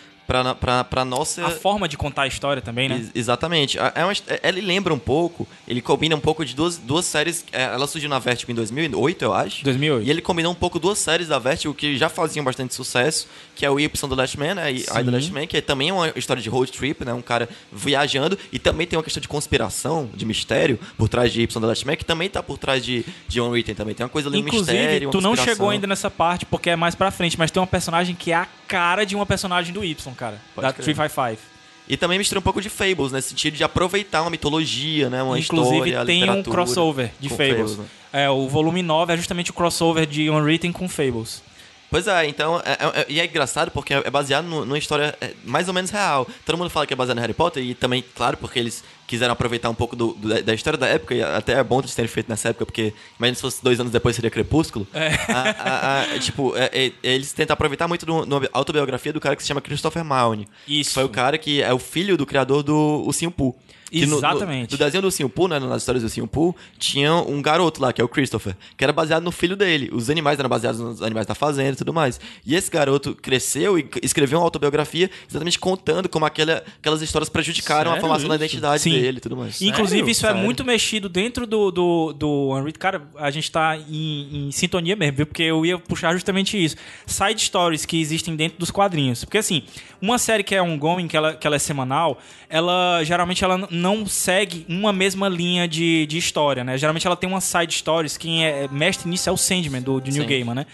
D: pra nossa...
C: A forma de contar a história também, né?
D: Ex- Exatamente. É é uma é- ele lembra um pouco, ele combina um pouco de duas, duas séries. é, Ela surgiu na Vertigo em 2008, eu acho.
C: 2008.
D: E ele combinou um pouco duas séries da Vertigo que já faziam bastante sucesso, que é o Y do Last Man, né? E I do Last Man, que é também uma história de road trip, né? Um cara viajando. E também tem uma questão de conspiração, de mistério, por trás de Y do Last Man, que também tá por trás de John Written também. Tem uma coisa ali, um
C: Inclusive,
D: mistério, uma
C: tu não chegou ainda nessa parte porque é mais pra frente, mas tem uma personagem que é a cara de uma personagem do Y, cara.
D: Pode
C: da
D: crer.
C: 355.
D: E também mistura um pouco de Fables, nesse sentido de aproveitar uma mitologia, né? Uma
C: Inclusive,
D: história, a
C: tem um crossover de
D: com
C: Fables.
D: né?
C: É, o volume 9 é justamente o crossover de Unwritten com Fables.
D: Pois é, então, é- é- é- e é engraçado porque é baseado no- numa história é, mais ou menos real. Todo mundo fala que é baseado no Harry Potter, e também, claro, porque eles quiseram aproveitar um pouco do- do- da- história da época, e até é bom eles terem feito nessa época, porque imagina se fosse dois anos depois seria Crepúsculo. A- a- a- tipo, é- é- eles tentam aproveitar muito do, no autobiografia do cara que se chama Christopher Mahoney.
C: Isso.
D: Que foi o cara que é o filho do criador do Ursinho Pooh. Que no- no-
C: Exatamente.
D: do desenho do Ursinho Pooh, né, nas histórias do Ursinho Pooh, tinha um garoto lá, que é o Christopher, que era baseado no filho dele. Os animais eram baseados nos animais da fazenda e tudo mais. E esse garoto cresceu e escreveu uma autobiografia exatamente contando como aquela, aquelas histórias prejudicaram a
A: Sério
D: formação da identidade
C: Sim.
D: dele e tudo mais.
C: Inclusive, isso é
D: Sério.
C: muito mexido dentro do, do, do Unwritten. Cara, a gente tá em, em sintonia mesmo, viu? Porque eu ia puxar justamente isso. Side stories que existem dentro dos quadrinhos. Porque, assim, uma série que é ongoing, que ela, que ela é semanal, ela geralmente ela não segue uma mesma linha de, de história, né? Geralmente ela tem umas side stories. Quem é mestre nisso é o Sandman, do, do New
D: Sim.
C: Gaiman, né?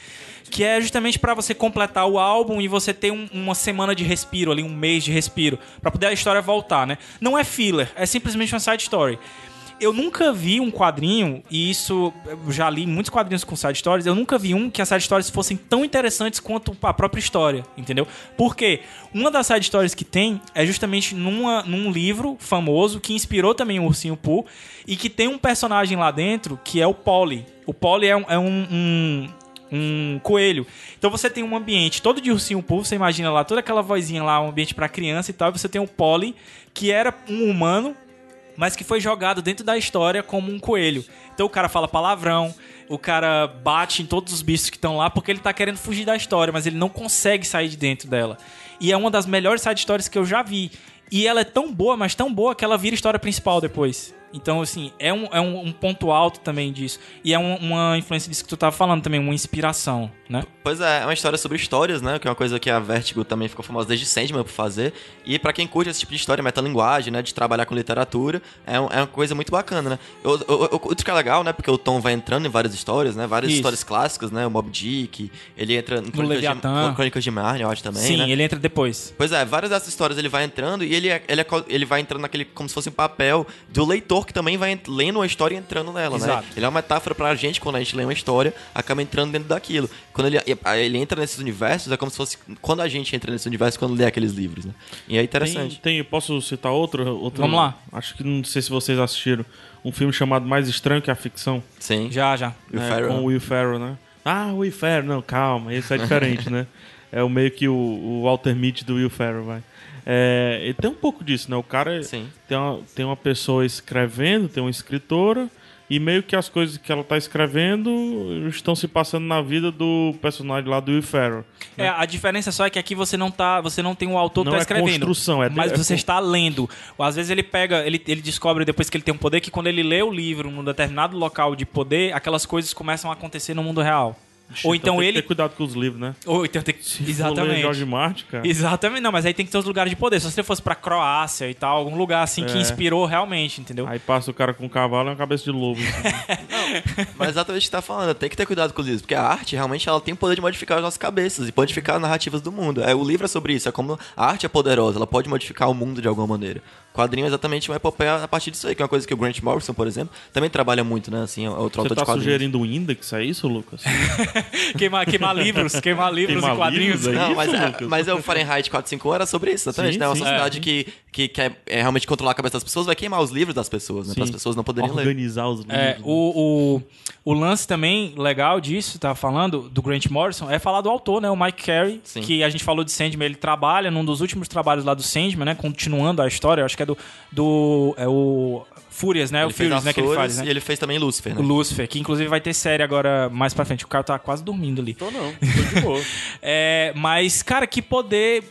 C: Que é justamente pra você completar o álbum e você ter um- uma semana de respiro ali, um mês de respiro, pra poder a história voltar, né? Não é filler, é simplesmente uma side story. Eu nunca vi um quadrinho, e isso eu já li muitos quadrinhos com side stories, eu nunca vi um que as side stories fossem tão interessantes quanto a própria história, entendeu? Porque uma das side stories que tem é justamente numa, num livro famoso que inspirou também o Ursinho Pooh e que tem um personagem lá dentro que é o Polly. O Polly é um, é um- um- um coelho. Então você tem um ambiente todo de ursinho Pooh, você imagina lá toda aquela vozinha lá, um ambiente pra criança e tal, e você tem o Polly, que era um humano, mas que foi jogado dentro da história como um coelho. Então o cara fala palavrão, o cara bate em todos os bichos que estão lá porque ele tá querendo fugir da história, mas ele não consegue sair de dentro dela. E é uma das melhores side stories que eu já vi. E ela é tão boa, mas tão boa que ela vira história principal depois. Então, assim, é um, é um, um ponto alto também disso. E é um- uma influência disso que tu tava falando também, uma inspiração, né?
D: Pois é, é uma história sobre histórias, né? Que é uma coisa que a Vertigo também ficou famosa desde Sandman por fazer. E pra quem curte esse tipo de história, metalinguagem, né? De trabalhar com literatura, é, um- é uma coisa muito bacana, né? Eu, eu, eu, outro que é legal, né? Porque o Tom vai entrando em várias histórias, né? Várias
C: Isso.
D: histórias clássicas, né? O Mob Dick, ele entra em Crônicas, de, Crônicas de Marne, eu acho também,
C: Sim,
D: né?
C: ele entra depois.
D: Pois é, várias dessas histórias ele vai entrando e ele, é- ele, é ele vai entrando naquele, como se fosse um papel do leitor que também vai lendo uma história e entrando nela,
C: Exato.
D: né? Ele é uma metáfora pra gente, quando a gente lê uma história, acaba entrando dentro daquilo. Quando ele, ele entra nesses universos, é como se fosse quando a gente entra nesse universo, quando lê aqueles livros, né? E é
A: Tem,
D: interessante.
A: tem, posso citar outro, outro?
C: Vamos lá.
A: Acho que não sei se vocês assistiram. Um filme chamado Mais Estranho que a Ficção.
D: Sim.
C: Já, já.
D: Will
A: é,
D: Ferrell.
A: Com o Will Ferrell, né? Ah, o Will Ferrell. Não, calma. Esse é diferente, [LAUGHS] né? É o meio que o, o Walter Mitty do Will Ferrell, vai. É, e tem um pouco disso, né? O cara
D: Sim.
A: tem uma, tem uma pessoa escrevendo, tem uma escritora, e meio que as coisas que ela tá escrevendo estão se passando na vida do personagem lá do Will Ferrell.
C: É, a diferença só é que aqui você não tá, você não tem o autor que
A: Não
C: tá
A: é
C: escrevendo,
A: construção, é-
C: mas
A: é
C: você
A: con-
C: está lendo. Às vezes ele pega, ele, ele descobre depois que ele tem um poder que quando ele lê o livro num determinado local de poder, aquelas coisas começam a acontecer no mundo real. Ou então,
A: tem que
C: ele,
A: ter cuidado com os livros, né?
C: ou então tem que
A: Se
C: exatamente.
A: George Martin, cara.
C: Exatamente, não, mas aí tem que ter os lugares de poder. Se você fosse pra Croácia e tal, algum lugar assim que
A: É.
C: inspirou realmente, entendeu?
A: Aí passa o cara com um cavalo e uma cabeça de lobo. assim. [LAUGHS]
D: Mas exatamente o que você tá falando, tem que ter cuidado com os livros, porque a arte realmente ela tem o poder de modificar as nossas cabeças e modificar as narrativas do mundo. É, o livro é sobre isso, é como a arte é poderosa, ela pode modificar o mundo de alguma maneira. Quadrinho é exatamente uma epopeia a partir disso aí, que é uma coisa que o Grant Morrison, por exemplo, também trabalha muito, né? Assim, é outro
A: Você
D: autor
A: tá
D: de quadrinhos.
A: sugerindo o Index, é isso, Lucas? [LAUGHS]
C: Queimar, queimar [LAUGHS] livros, queimar livros
A: Queimar
C: e quadrinhos.
A: livros, é
D: Não, mas,
A: isso,
D: é, mas é o Fahrenheit 451 era sobre isso, exatamente,
A: Sim,
D: né? Uma
A: sim.
D: sociedade que, que quer é, realmente controlar a cabeça das pessoas, vai queimar os livros das pessoas, né? Para as pessoas não poderem ler.
A: Organizar os livros.
C: É,
A: né?
C: o, o, o lance também legal disso, tá falando, do Grant Morrison, é falar do autor, né? O Mike Carey,
D: Sim.
C: que a gente falou de Sandman, ele trabalha num dos últimos trabalhos lá do Sandman, né? Continuando a história, eu acho que é do. do é o Fúrias, né?
D: Ele
C: o Furious, né? Que ele faz, né?
D: e ele fez também Lucifer, né?
C: Lucifer, que inclusive vai ter série agora mais pra frente. O cara tá quase dormindo ali.
B: Tô não, tô de boa. [LAUGHS]
C: É, mas, cara, que poder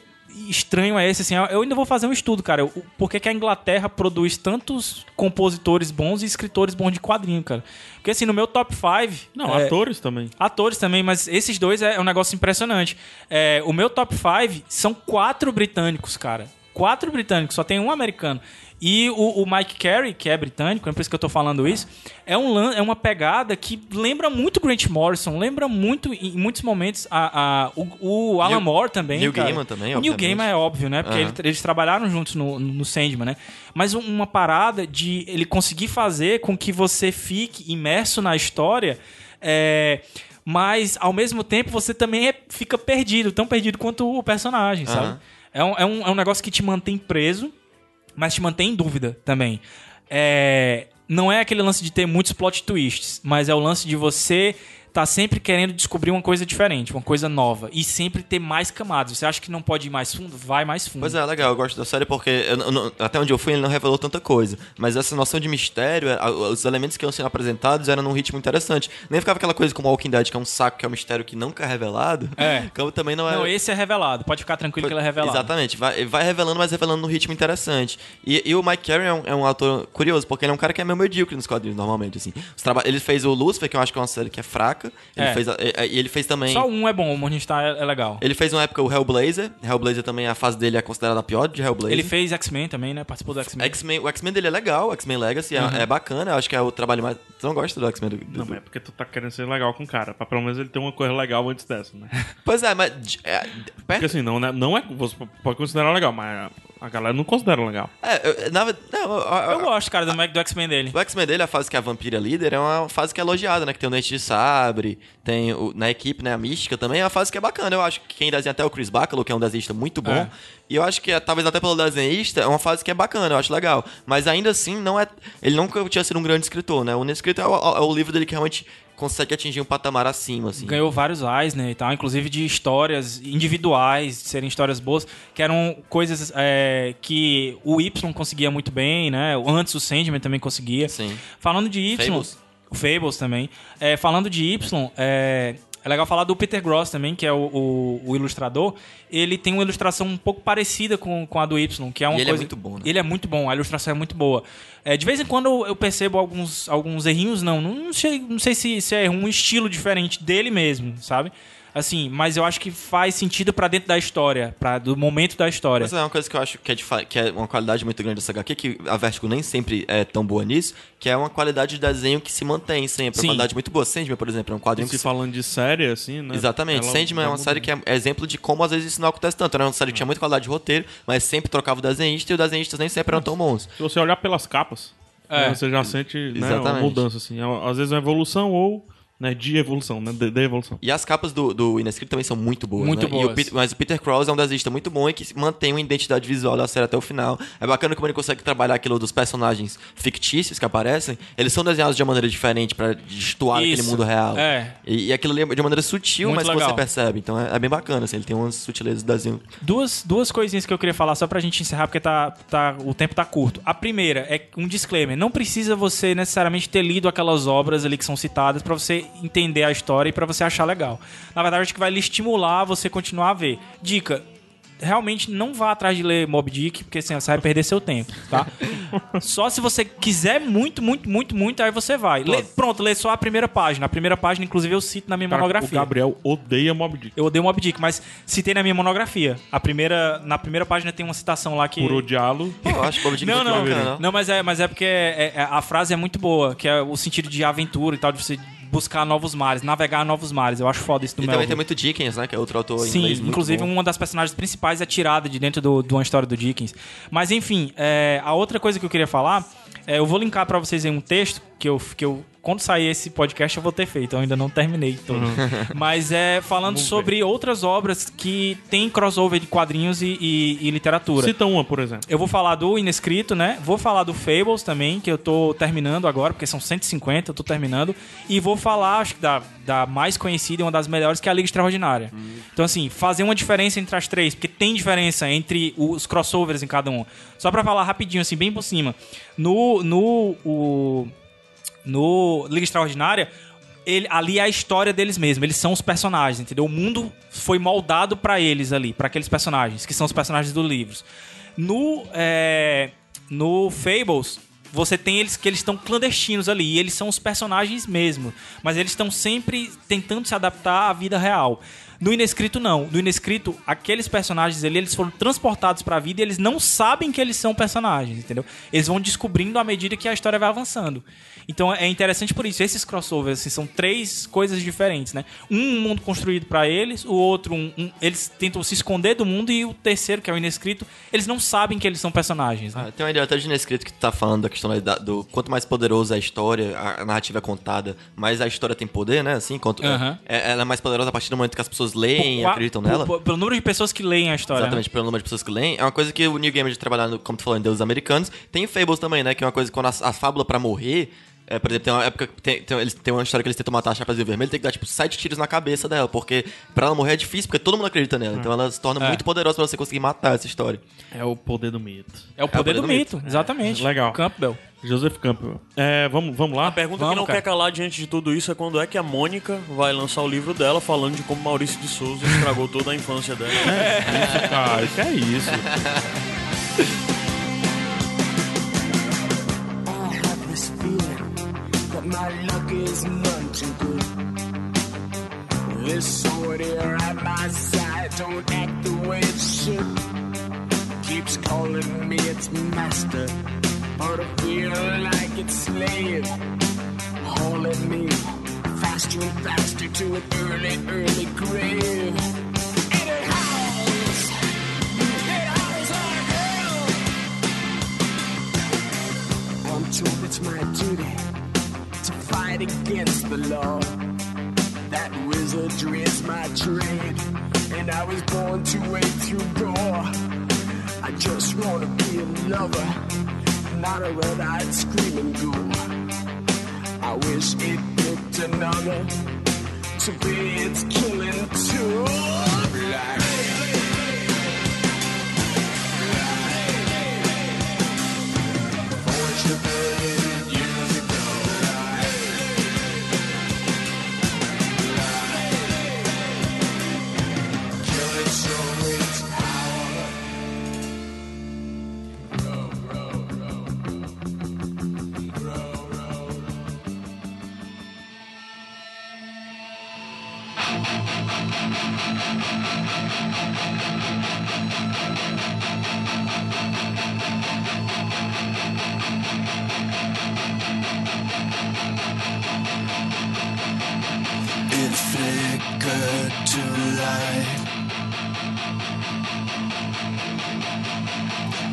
C: estranho é esse, assim, eu ainda vou fazer um estudo, cara, por que, que a Inglaterra produz tantos compositores bons e escritores bons de quadrinho, cara? Porque, assim, no meu top 5...
A: Não,
C: é,
A: atores também.
C: Atores também, mas esses dois é um negócio impressionante. É, o meu top 5 são quatro britânicos, cara. Quatro britânicos, só tem um americano. E o, o Mike Carey, que é britânico, é por isso que eu tô falando isso, é, um, é uma pegada que lembra muito Grant Morrison, lembra muito, em muitos momentos, a, a- o, o Alan
D: Neil-
C: Moore também.
D: Neil. Gaiman também,
C: O Neil
D: obviamente.
C: Gaiman é óbvio, né? Porque
D: Aham.
C: ele- eles trabalharam juntos no, no Sandman, né? Mas um- uma parada de ele conseguir fazer com que você fique imerso na história, é, mas ao mesmo tempo você também é- fica perdido, tão perdido quanto o personagem, sabe? É um, é, um, é um negócio que te mantém preso, mas te mantém em dúvida também. É, não é aquele lance de ter muitos plot twists, mas é o lance de você tá sempre querendo descobrir uma coisa diferente, uma coisa nova. E sempre ter mais camadas. Você acha que não pode ir mais fundo? Vai mais fundo.
D: Pois é, legal, eu gosto da série porque eu não- até onde eu fui ele não revelou tanta coisa. Mas essa noção de mistério, a- os elementos que iam sendo apresentados eram num ritmo interessante. Nem ficava aquela coisa como Walking Dead, que é um saco, que é um mistério que nunca é revelado.
C: É. [LAUGHS]
D: Como também não é.
C: Não, esse é revelado. Pode ficar tranquilo que ele é revelado.
D: Exatamente, vai, vai revelando, mas revelando num ritmo interessante. E, e o Mike Carey é um, é um autor curioso, porque ele é um cara que é meio medíocre nos quadrinhos, normalmente, assim. Traba- ele fez o Lucifer, que eu acho que é uma série que é fraca. Ele
C: É.
D: fez a- e, e ele fez também...
C: Só um é bom, o Morningstar é, é legal.
D: Ele fez uma época o Hellblazer. Hellblazer também, a fase dele é considerada a pior de Hellblazer.
C: Ele fez X-Men também, né? Participou do X-Men.
D: X-Men, o X-Men dele é legal, o X-Men Legacy é,
C: Uhum.
D: é bacana, eu acho que é o trabalho mais. Você não gosta do X-Men? Do, do-
A: Não, mas é porque tu tá querendo ser legal com o cara. Pra pelo menos ele ter uma coisa legal antes dessa, né?
D: Pois é, mas. é,
A: Porque
D: perto,
A: assim, não, né, não é. Você pode considerar legal, mas a A galera não considera legal.
D: É, eu, na verdade. Não, eu-
C: gosto, cara, do, Mac- do X-Men dele.
D: O X-Men dele, a fase que é a vampira líder, é uma fase que é elogiada, né? Que tem o Dente de Sabre, tem o- na equipe, né? A Mística também, é uma fase que é bacana. Eu acho que quem desenha até é o Chris Bacalo, que é um desenhista muito bom.
C: É.
D: E eu acho que, é, talvez até pelo desenhista, é uma fase que é bacana, eu acho legal. Mas ainda assim, não é. Ele nunca tinha sido um grande escritor, né? O Nescrito é o, é o livro dele que realmente consegue atingir um patamar acima, assim.
C: Ganhou vários Eisner e tal, inclusive de histórias individuais, de serem histórias boas, que eram coisas é, que o Y conseguia muito bem, né? Antes o Sandman também conseguia.
D: Sim.
C: Falando de Y.
D: Fables.
C: Fables também. É, falando de Y, é, é legal falar do Peter Gross também, que é o, o- o ilustrador. Ele tem uma ilustração um pouco parecida com, com a do Y, que é uma
D: E ele é
C: coisa...
D: muito bom, né?
C: Ele é muito bom, a ilustração é muito boa. É, de vez em quando eu- eu percebo alguns, alguns errinhos, não. Não sei, não sei se, se é um estilo diferente dele mesmo, sabe? Assim, mas eu acho que faz sentido pra dentro da história, para do momento da história.
D: Mas é uma coisa que eu acho que é, de que é uma qualidade muito grande dessa HQ, que a Vertigo nem sempre é tão boa nisso, que é uma qualidade de desenho que se mantém sempre.
C: Sim.
D: Uma qualidade muito boa. Sandman, por exemplo, é um
A: E
D: quadrinho que
A: se falando de série, assim, né?
D: Exatamente.
A: ela
D: Sandman é uma série
A: mudou.
D: que é exemplo de como às vezes isso não acontece tanto. Era uma série que tinha muita qualidade de roteiro, mas sempre trocava o desenhista e os desenhistas nem sempre eram tão bons.
A: Se você olhar pelas capas,
C: É.
A: né, você já sente né, uma mudança, assim. É- Às vezes é uma evolução ou né, de evolução, né? De, de evolução.
D: E as capas do, do Inescrito também são muito boas,
C: Muito
D: né? E o
C: boas.
D: Pete- mas o Peter Krause é um desenhista muito bom e que mantém uma identidade visual da série até o final. É bacana como ele consegue trabalhar aquilo dos personagens fictícios que aparecem. Eles são desenhados de uma maneira diferente pra destoar aquele mundo real.
C: É.
D: E, e aquilo ali é de uma maneira sutil,
C: Muito
D: mas que
C: legal.
D: você percebe. Então é, é bem bacana, assim. Ele tem umas sutilezas do desenho.
C: Duas, duas coisinhas que eu queria falar só pra gente encerrar, porque tá, tá, o tempo tá curto. A primeira é um disclaimer. Não precisa você necessariamente ter lido aquelas obras ali que são citadas pra você entender a história e pra você achar legal. Na verdade, acho que vai lhe estimular você continuar a ver. Dica. Realmente não vá atrás de ler Mob Dick, porque assim, você vai perder seu tempo, tá? [LAUGHS] só se você quiser muito, muito, muito, muito, aí você vai. Lê- pronto, lê só a primeira página. A primeira página, inclusive, eu cito na minha
A: Cara, o
C: monografia.
A: Gabriel odeia Mob Dick.
C: Eu odeio Mob Dick, mas citei na minha monografia. A primeira, na primeira página tem uma citação lá que.
A: Por odiá-lo.
D: Eu acho que o Bob Dick
C: Não, não,
D: bacana.
C: não, mas é, mas é porque é- é- a frase é muito boa, que é o sentido de aventura e tal, de você buscar novos mares, navegar novos mares. Eu acho foda isso do
D: E também
C: Melville.
D: tem muito Dickens, né? Que é outro autor
C: Sim,
D: inglês muito
C: inclusive
D: bom.
C: uma das personagens principais é tirada de dentro do- de uma história do Dickens. Mas enfim, é, a outra coisa que eu queria falar, é, eu vou linkar pra vocês aí um texto que eu, que eu quando sair esse podcast eu vou ter feito, eu ainda não terminei todo.
D: Uhum. [LAUGHS]
C: Mas é falando sobre outras obras que tem crossover de quadrinhos e, e- e literatura.
A: Cita uma, por exemplo.
C: Eu vou falar do Inescrito, né? Vou falar do Fables também, que eu tô terminando agora, porque são 150, eu tô terminando. E vou falar, acho que da, da mais conhecida e uma das melhores, que é a Liga Extraordinária. Então, assim, fazer uma diferença entre as três, porque tem diferença entre os crossovers em cada um. Só pra falar rapidinho, assim, bem por cima. No. No. O, no Liga Extraordinária, ele, ali é a história deles mesmos, eles são os personagens, entendeu? O mundo foi moldado pra eles ali, pra aqueles personagens, que são os personagens dos livros. No, é, no Fables, você tem eles que eles estão clandestinos ali, e eles são os personagens mesmo, mas eles estão sempre tentando se adaptar à vida real. No Inescrito, não. No Inescrito, aqueles personagens ali, eles foram transportados pra vida e eles não sabem que eles são personagens, entendeu? Eles vão descobrindo à medida que a história vai avançando. Então é interessante por isso. Esses crossovers, assim, são três coisas diferentes, né? Um mundo construído pra eles, o outro, um- um- eles tentam se esconder do mundo, e o terceiro, que é o Inescrito, eles não sabem que eles são personagens, né?
D: Ah, tem uma ideia até de Inescrito que tu tá falando da questão da- do quanto mais poderosa é a história, a narrativa é contada, mais a história tem poder, né? Assim, quanto, é- ela é mais poderosa a partir do momento que as pessoas leem e acreditam nela.
C: por- pelo número de pessoas que leem a história. né?
D: Exatamente, pelo número de pessoas que leem. É uma coisa que o New Gamer de trabalhar, no, como tu falou, em Deuses Americanos. Tem em Fables também, né? Que é uma coisa que quando a, a fábula pra morrer. É, por exemplo, tem uma época. Tem, tem, eles, tem uma história que eles tentam matar a Chapazinho Vermelho, tem que dar, tipo, sete tiros na cabeça dela. Porque pra ela morrer é difícil, porque todo mundo acredita nela. Então ela se torna
C: É.
D: muito poderosa pra você conseguir matar essa história.
A: É o poder do mito.
C: É o poder,
D: poder
C: do,
D: do
C: mito, exatamente.
A: Legal.
C: Campbell.
A: Joseph Campbell. É, vamos, vamos lá?
B: A pergunta
C: Vamos,
B: que não
C: cara.
B: quer calar diante de tudo isso é quando é que a Mônica vai lançar o livro dela falando de como Maurício de Souza estragou toda a infância dela.
A: Isso, cara, que é isso? [LAUGHS]
E: my luck is none too good. This sword here at my side don't act the way it should. Keeps calling me its master, but I feel like its slave. Hauling me faster and faster to an early, early grave. it's my duty fight against the law. That wizardry is my trade, and I was born to wade through gore. I just wanna be a lover, not a red-eyed screaming ghoul. I wish it picked another to be its killing tool. Black. To light.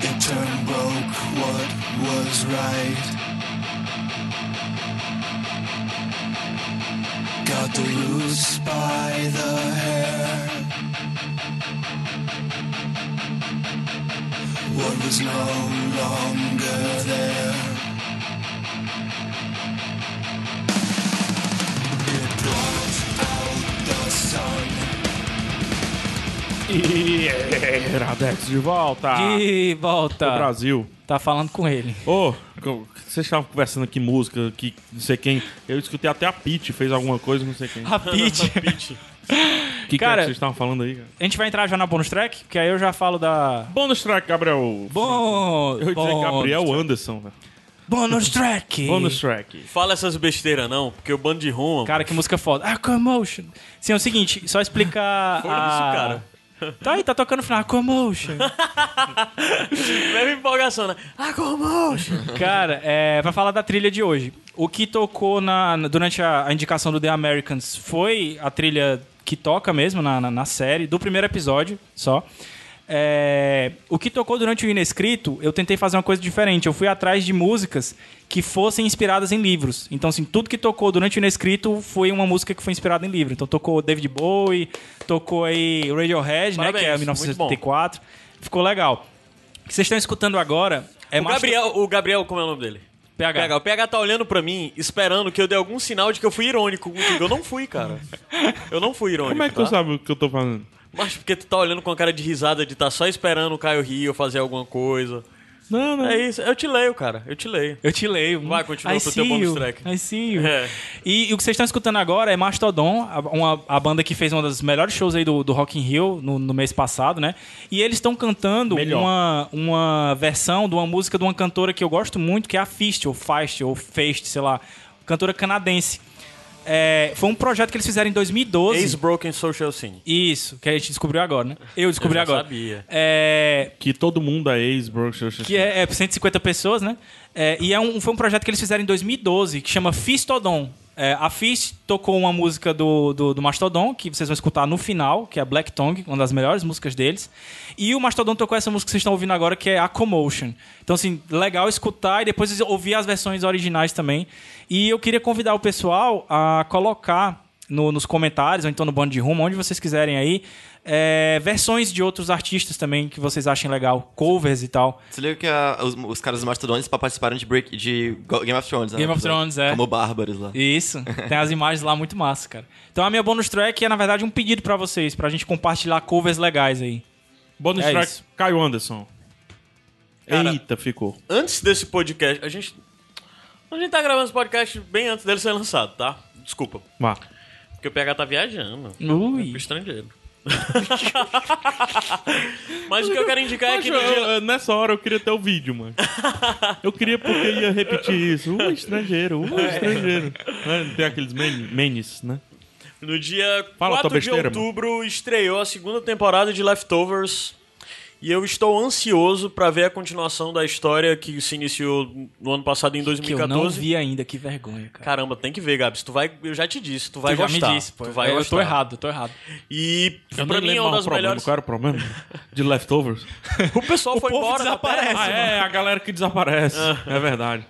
E: It turned broke what was right. Got the roots by the hair. What was no longer there.
A: Iradex de volta
C: De volta.
A: Brasil.
C: Tá falando com ele.
A: Ô, co- vocês estavam conversando aqui música, que não sei quem. Eu escutei até a Pete fez alguma coisa, não sei quem.
C: A Pete. [LAUGHS]
A: O que, que é
C: Cara-
A: que vocês estavam falando aí, cara?
C: A gente vai entrar já na bonus track, que aí eu já falo da.
A: Bônus track, Gabriel.
C: Bom.
A: Eu ia dizer Gabriel Anderson, velho.
C: Bônus track.
A: Bônus track.
B: Fala essas besteiras não, porque o bando de rumo.
C: Cara, que música foda. Aquamotion. Sim, é o seguinte, só explicar. A...
B: cara.
C: Tá aí, tá tocando final. Aquamotion.
B: Leva [LAUGHS] empolgação, né? Ah, como?
C: Cara, é, pra falar da trilha de hoje. O que tocou na- durante a, a indicação do The Americans foi a trilha que toca mesmo na, na, na série, do primeiro episódio só. É, o que tocou durante o Inescrito, eu tentei fazer uma coisa diferente. Eu fui atrás de músicas que fossem inspiradas em livros. Então, assim, tudo que tocou durante o Inescrito foi uma música que foi inspirada em livro. Então, tocou David Bowie, tocou aí Radiohead, né, que é
B: Parabéns,
C: 1974. Ficou legal. O que vocês estão escutando agora é
B: O Gabriel, o Gabriel, como é o nome dele?
C: PH.
B: PH. O PH tá olhando pra mim, esperando que eu dê algum sinal de que eu fui irônico contigo. Eu não fui, cara. Eu não fui irônico.
A: Como é que
B: tá?
A: tu sabe o que eu tô falando?
B: Mas porque tu tá olhando com a cara de risada de tá só esperando o Caio rir ou fazer alguma coisa.
A: Não, não.
B: É isso. Eu te leio, cara. Eu te leio.
C: Eu te leio.
B: Vai, continua
C: I
B: pro teu bonus track.
C: I see you.
B: É.
C: E, e o que vocês estão escutando agora é Mastodon, a, uma, a banda que fez um dos melhores shows aí do, do Rock in Rio no, no mês passado, né? E eles estão cantando
A: Melhor.
C: uma, uma versão de uma música de uma cantora que eu gosto muito, que é a Fist, ou Feist, ou Feist, sei lá. Cantora canadense. É, foi um projeto que eles fizeram em 2012.
B: Ex-Broken Social Scene.
C: Isso, que a gente descobriu agora, né? Eu descobri
B: Eu já
C: agora.
B: sabia.
C: É,
A: Que todo mundo é ex, bro.
C: que é, é 150 pessoas, né? É, e é um, foi um projeto que eles fizeram em 2012, que chama Fistodon. É, a Fist tocou uma música do, do, do Mastodon, que vocês vão escutar no final, que é Black Tongue, uma das melhores músicas deles. E o Mastodon tocou essa música que vocês estão ouvindo agora, que é A Commotion. Então, assim, legal escutar e depois ouvir as versões originais também. E eu queria convidar o pessoal a colocar no- nos comentários, ou então no Bando de Rumo, onde vocês quiserem aí, é, versões de outros artistas também que vocês achem legal, covers e tal.
D: Você liga que a- os, os caras dos Mastodons participaram de, break, de Game of Thrones, né?
C: Game of Thrones, é.
D: Como bárbaros lá.
C: Isso, [LAUGHS] tem as imagens lá muito massa, cara. Então a minha bonus track é, na verdade, um pedido pra vocês, pra gente compartilhar covers legais aí.
A: Bônus
C: É
A: track,
C: isso.
A: Caio Anderson.
B: Cara,
A: Eita, ficou.
B: Antes desse podcast, a gente. A gente tá gravando esse podcast bem antes dele ser lançado, tá? Desculpa.
A: Vá.
B: Porque o PH tá viajando.
C: Ui.
B: Pro estrangeiro. [LAUGHS] Mas o que eu quero indicar é que no dia.
A: eu- nessa hora eu queria ter o vídeo, mano. [LAUGHS] Eu queria porque ia repetir isso. O estrangeiro, o estrangeiro. Né? Tem aqueles men- menes, né?
B: No dia
A: Fala
B: 4
A: tua
B: de
A: besteira,
B: outubro estreou a segunda temporada de Leftovers. E eu estou ansioso pra ver a continuação da história que se iniciou no ano passado em
C: Que eu
B: 2014.
C: não vi ainda, que vergonha, cara.
B: Caramba, tem que ver, Gabs. Tu vai, eu já te disse, tu vai
C: Tu já
B: gostar.
C: me disse, pô.
B: Tu vai
C: eu
B: gostar.
C: tô errado, eu tô errado.
B: E
A: Eu
B: pra mim é
A: lembro
B: uma das
A: o problema.
B: melhores.
A: Qual era o problema? [LAUGHS] De leftovers?
B: O pessoal foi
C: povo
B: embora.
C: desaparece.
A: Ah, é, a galera que desaparece. É verdade.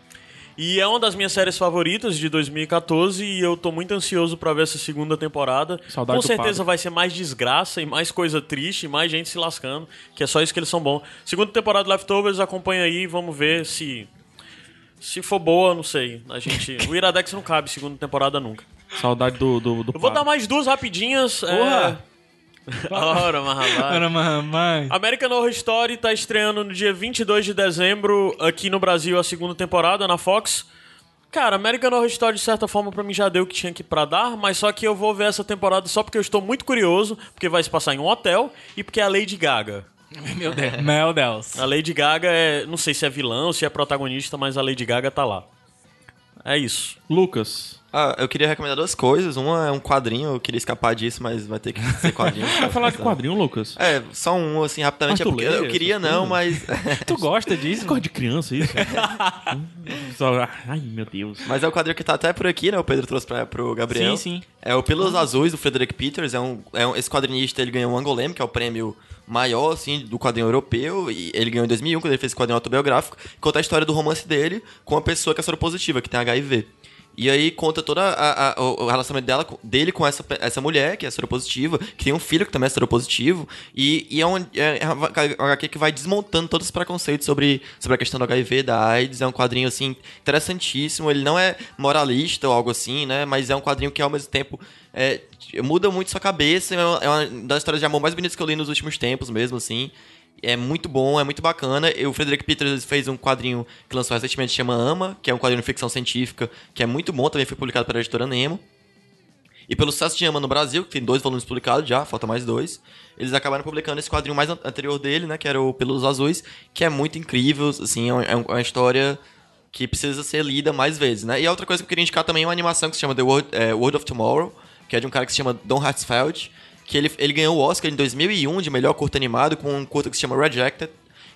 B: E é uma das minhas séries favoritas de 2014 e eu tô muito ansioso pra ver essa segunda temporada.
A: Saudade
B: Com
A: do
B: certeza vai ser mais desgraça e mais coisa triste e mais gente se lascando, que é só isso que eles são bons. Segunda temporada de Leftovers, acompanha aí, vamos ver se se for boa, não sei. A gente, [LAUGHS] o Iradex não cabe segunda temporada nunca.
A: Saudade do, do, do
B: Eu vou dar mais duas rapidinhas.
C: Porra!
B: É... [LAUGHS] Ora, rapaz.
C: Caramba, mãe.
B: American Horror Story tá estreando no dia 22 de dezembro aqui no Brasil a segunda temporada na Fox. Cara, American Horror Story de certa forma pra mim já deu o que tinha aqui pra dar, mas só que eu vou ver essa temporada só porque eu estou muito curioso, porque vai se passar em um hotel e porque é a Lady Gaga. [LAUGHS]
C: Meu Deus. Meu Deus.
B: A Lady Gaga é, não sei se é vilã ou se é protagonista, mas a Lady Gaga tá lá. É isso.
A: Lucas.
D: Ah, eu queria recomendar duas coisas. Uma é um quadrinho, eu queria escapar disso, mas vai ter que ser quadrinho. [LAUGHS]
A: Vai falar de quadrinho, Lucas?
D: É, só um, assim, rapidamente.
A: Mas tu
D: é porque
A: lê
D: eu queria não,
A: coisas?
D: mas... [LAUGHS]
C: Tu gosta disso?
A: Coisa de criança isso? [LAUGHS] Só- Ai, meu Deus.
D: mas é o quadrinho que tá até por aqui, né? O Pedro trouxe pra, pro Gabriel.
C: Sim, sim.
D: É o Pelos Azuis, do Frederick Peters. É um, é um, esse quadrinista, ele ganhou um Angolem, que é o prêmio maior, assim, do quadrinho europeu. E ele ganhou em 2001, quando ele fez esse quadrinho autobiográfico. que Conta a história do romance dele com uma pessoa que é soropositiva, que tem HIV. E aí conta todo o, relacionamento dela, dele com essa, essa mulher, que é soropositiva, que tem um filho que também é soropositivo. E, e é um é uma HQ que vai desmontando todos os preconceitos sobre, sobre a questão do HIV, da AIDS. É um quadrinho, assim, interessantíssimo. Ele não é moralista ou algo assim, né? Mas é um quadrinho que, ao mesmo tempo, é, muda muito sua cabeça. É uma, é uma das histórias de amor mais bonitas que eu li nos últimos tempos mesmo, assim. É muito bom, é muito bacana. O Frederick Peters fez um quadrinho que lançou recentemente, chama Ama, que é um quadrinho de ficção científica, que é muito bom, também foi publicado pela editora Nemo. E pelo sucesso de Ama no Brasil, que tem dois volumes publicados já, falta mais dois, eles acabaram publicando esse quadrinho mais an- anterior dele, né, que era o Pelos Azuis, que é muito incrível, assim, é é é uma história que precisa ser lida mais vezes, né? E outra coisa que eu queria indicar também é uma animação que se chama The World, é, World of Tomorrow, que é de um cara que se chama Don Hartsfeld, que ele, ele ganhou o Oscar em 2001 de melhor curto animado com um curto que se chama Rejected.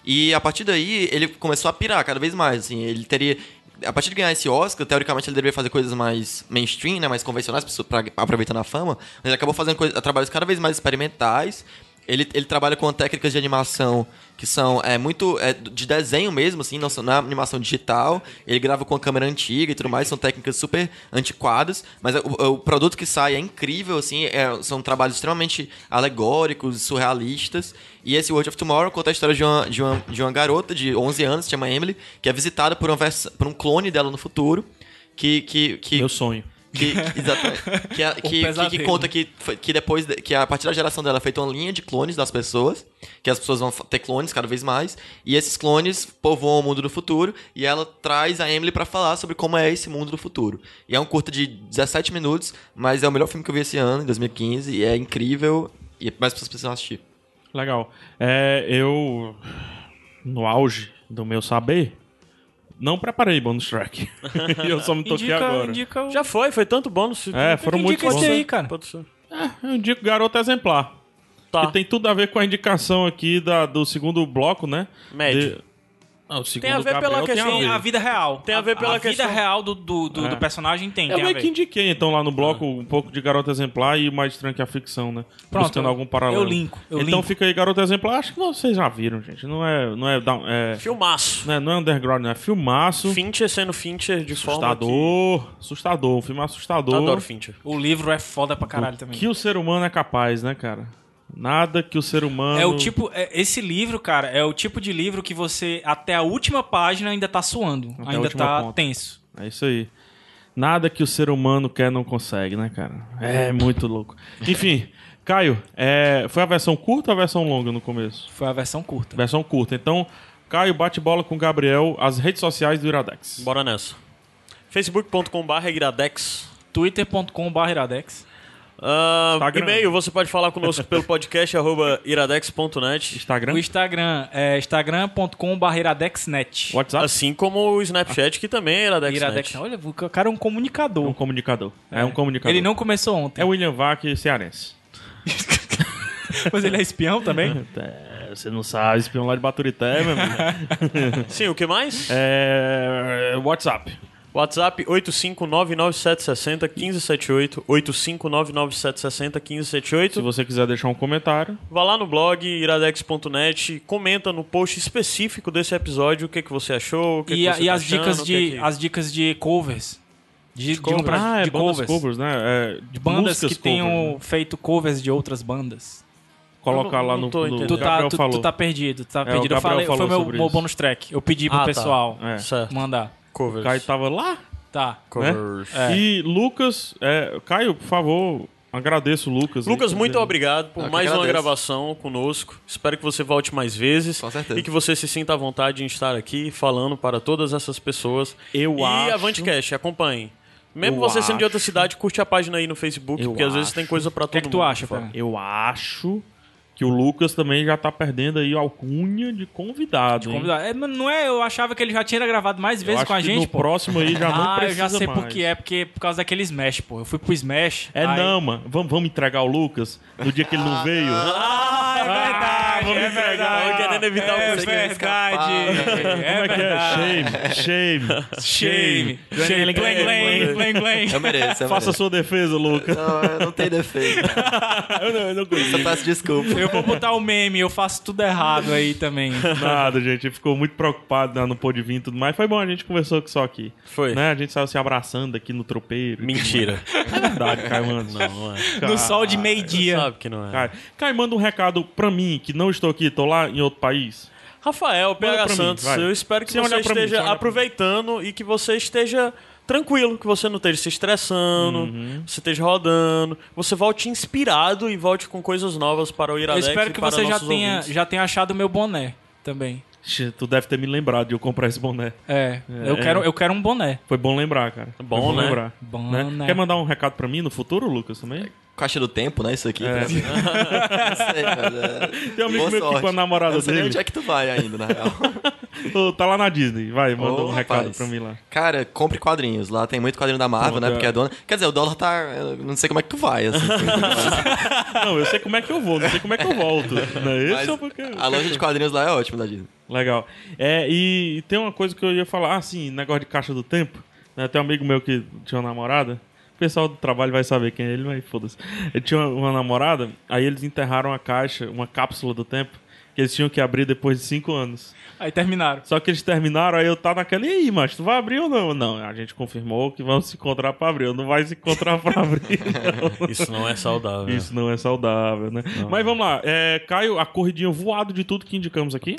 D: E a partir daí ele começou a pirar cada vez mais, assim, ele teria a partir de ganhar esse Oscar, teoricamente ele deveria fazer coisas mais mainstream, né, mais convencionais, pra, aproveitando a fama, mas ele acabou fazendo trabalhos cada vez mais experimentais. Ele, ele trabalha com técnicas de animação que são é, muito é, de desenho mesmo, assim, não, não é animação digital. Ele grava com a câmera antiga e tudo mais, são técnicas super antiquadas, mas o, o produto que sai é incrível, assim, é- são trabalhos extremamente alegóricos, surrealistas. E esse World of Tomorrow conta a história de uma, de uma, de uma garota de 11 anos, se chama Emily, que é visitada por, uma por um clone dela no futuro, que, que, que,
A: Meu sonho.
D: Que, exatamente. Que, a- [LAUGHS] que, que, que conta que, que depois. de- que a partir da geração dela é feita uma linha de clones das pessoas. Que as pessoas vão ter clones cada vez mais. E esses clones povoam o mundo do futuro. E ela traz a Emily pra falar sobre como é esse mundo do futuro. E é um curta de 17 minutos, mas é o melhor filme que eu vi esse ano, em 2015. E é incrível. E mais pessoas precisam assistir.
A: Legal. É, eu, no auge do meu saber, não preparei bonus track. E [LAUGHS] eu só me toquei
C: Indica,
A: agora.
C: indica o...
B: Já foi, foi tanto bônus.
A: É, foram muito
C: indica esse
A: bons.
C: aí, cara.
B: Pode ser.
A: Eu indico Garoto Exemplar.
B: Tá.
A: Que tem tudo a ver com a indicação aqui da, do segundo bloco, né?
B: Médio.
A: De- Não,
B: Tem a ver pela
A: Gabriel tem
B: questão-
A: ver.
C: Tem a vida real.
B: Tem a ver pela
C: a vida
B: questão-
C: real do, do, do,
A: É.
C: do personagem tem,
A: Eu
C: tem a
A: meio que indiquei, então, lá no bloco, um pouco de Garoto Exemplar e o mais estranho que a ficção, né?
C: Pronto,
A: Buscando
C: eu-
A: algum paralelo.
C: eu linko, eu
A: então
C: linko.
A: fica aí, Garoto Exemplar. Acho que vocês já viram, gente. Não é, não é, é,
B: Filmaço.
A: não é, não é underground, não é filmaço.
B: Fincher sendo Fincher de forma que...
A: Assustador. Assustador. Um filme assustador.
B: Adoro Fincher.
C: O livro é foda pra caralho também.
A: Que o ser humano é capaz, né, cara? Nada que o ser humano...
C: É o tipo, é- esse livro, cara, é o tipo de livro que você até a última página ainda tá suando,
A: Até
C: ainda tá
A: ponta.
C: tenso.
A: É isso aí. Nada que o ser humano quer não consegue, né, cara? É muito louco. Enfim, Caio, é, foi a versão curta ou a versão longa no começo?
C: Foi a versão curta.
A: Versão curta. Então, Caio, bate bola com o Gabriel, as redes sociais do Iradex.
B: Bora nessa. facebook.com.br iradex.
A: Instagram.
B: e-mail, você pode falar conosco pelo podcast [LAUGHS] arroba iradex.net.
A: Instagram,
C: O Instagram é instagram.com.br iradexnet.
A: WhatsApp,
B: Assim como o Snapchat, que também é iradex.
C: Iradex, olha, o cara é um comunicador.
A: um comunicador. É, um comunicador.
C: Ele não começou ontem.
A: É o William Vac cearense. [LAUGHS]
C: Mas ele é espião também? [LAUGHS]
A: É, você não sabe, espião lá de Baturité, meu amigo.
B: Sim, o que mais?
A: É, WhatsApp.
B: WhatsApp 85997601578, 85997601578.
A: Se você quiser deixar um comentário,
B: Vá lá no blog iradex.net, comenta no post específico desse episódio o que, que você achou, o que,
C: E,
B: que você
C: e
B: tá
C: as dicas
B: achando, que
C: de
B: que-
C: as dicas de covers. De, de,
B: covers?
C: comprar-
A: ah, é
C: de
A: bandas
C: covers.
A: covers, né? É,
C: De bandas que tenham
A: covers, né?
C: feito covers de outras bandas.
A: Colocar
B: não-
A: lá no, no.
C: Tu tá, tu,
A: falou.
C: tu tá perdido, tu tá
A: É, o
C: perdido. Eu falei, foi meu, meu bônus track. Eu pedi pro
B: Ah, tá.
C: pessoal
A: É.
B: Certo.
C: mandar.
B: Covers.
A: O Caio tava lá,
C: Tá.
B: Covers.
C: É.
A: E Lucas, é, Caio, por favor, agradeço o Lucas. aí,
B: Lucas,
A: por
B: muito
A: dizer-
B: obrigado por
D: Eu que
B: mais uma gravação conosco. Espero que você volte mais vezes.
D: Com certeza.
B: E que você se sinta à vontade em estar aqui falando para todas essas pessoas.
A: Eu
B: e
A: acho-
B: Avante Cash, acompanhe. Mesmo
A: Eu
B: você sendo de outra
A: acho-
B: cidade, curte a página aí no Facebook,
A: Eu
B: porque às vezes
A: acho.
B: tem coisa pra todo
C: O que é que tu
B: mundo
C: acha. Fernando?
A: Eu acho que o Lucas também já tá perdendo aí a alcunha de convidado. hein?
C: Convidar. É, não é, eu achava que ele já tinha gravado mais
A: Eu
C: vezes com a
A: que
C: gente,
A: no
C: pô.
A: próximo aí já [LAUGHS] não
C: ah, eu
A: precisa
C: já sei
A: mais.
C: por que é, porque por causa daquele Smash, pô. Eu fui pro Smash.
A: É
C: aí-
A: não, mano. Vamos, vamos entregar o Lucas no dia que ele não veio?
C: Ah, é verdade,
A: vamos
C: é verdade.
B: Querendo evitar o
C: é
B: custo.
C: verdade.
A: Como
C: É
A: é que é?
C: verdade.
A: Shame, shame.
C: Shame. Shame. Glen, Glen, Glen, Glen.
D: Eu mereço, eu
A: Faça
D: mereço.
A: sua defesa, Lucas.
D: Não, eu não tenho defeito. [LAUGHS]
A: eu não, eu não consigo.
D: Eu peço desculpa.
C: Eu vou botar o meme, eu faço tudo errado aí também.
A: Nada, gente. Ficou muito preocupado, né, não pôde vir e tudo mais. Foi bom, a gente conversou só aqui.
B: Foi.
A: Né? A gente saiu se abraçando aqui no tropeiro.
B: Mentira.
A: É verdade, Caio Mano.
B: Não, não é.
C: No sol de meio-dia.
B: sabe que não é.
A: Caio, Caio, manda um recado pra mim, que não estou aqui, tô lá em outro país.
B: Rafael, PH
A: mim,
B: Santos,
A: vai.
B: eu espero que
A: Sem
B: você
A: mim,
B: esteja
A: pra
B: aproveitando e que você esteja tranquilo, que você não esteja se estressando,
A: Uhum.
B: você esteja rodando, você volte inspirado e volte com coisas novas para o
C: Eu
B: Iradex
C: espero
B: e
C: que
B: para
C: você já tenha,
B: ouvintes.
C: já tenha achado o meu boné também.
A: Tu deve ter me lembrado de eu comprar esse boné.
C: É, eu,
A: É.
C: quero, eu quero um boné.
A: Foi bom lembrar, cara. Foi
B: Bom, né?
A: lembrar.
C: Bom,
A: né?
C: né?
A: Quer mandar um recado pra mim no futuro, Lucas, também?
D: Caixa do tempo, né? Isso aqui.
A: É. [LAUGHS]
D: Não sei, mas, é...
A: Tem um amigo
D: Boa
A: meu que com a namorada
D: Eu não sei
A: dele.
D: onde é que tu vai ainda, na real. [LAUGHS]
A: Ô, Tá lá na Disney. Vai, manda
D: Ô,
A: um recado
D: rapaz.
A: pra mim lá.
D: Cara, compre quadrinhos. Lá tem muito quadrinho da Marvel, né?
A: é.
D: Porque é dona. Quer dizer, o dólar tá. Eu não sei como é que tu vai, assim. [LAUGHS] [LAUGHS]
A: Não, eu sei como é que eu vou, não sei como é que eu volto. Não é
D: Mas
A: esse ou porque...
D: a loja de quadrinhos lá é ótima da Disney.
A: Legal. É, e tem uma coisa que eu ia falar, assim, negócio de caixa do tempo. Né? Tem um amigo meu que tinha uma namorada. O pessoal do trabalho vai saber quem é ele, mas foda-se. Ele tinha uma, uma namorada, aí eles enterraram a caixa, uma cápsula do tempo, que eles tinham que abrir depois de cinco anos.
C: Aí terminaram.
A: Só que eles terminaram, aí eu tava naquela, e aí, mas tu vai abrir ou não? Não, a gente confirmou que vamos se encontrar pra abrir. Não vai se encontrar pra abrir, [LAUGHS] não.
B: Isso não é saudável.
A: Isso não é saudável, né? Mas vamos lá. É, Caio, a corridinha voado de tudo que indicamos aqui.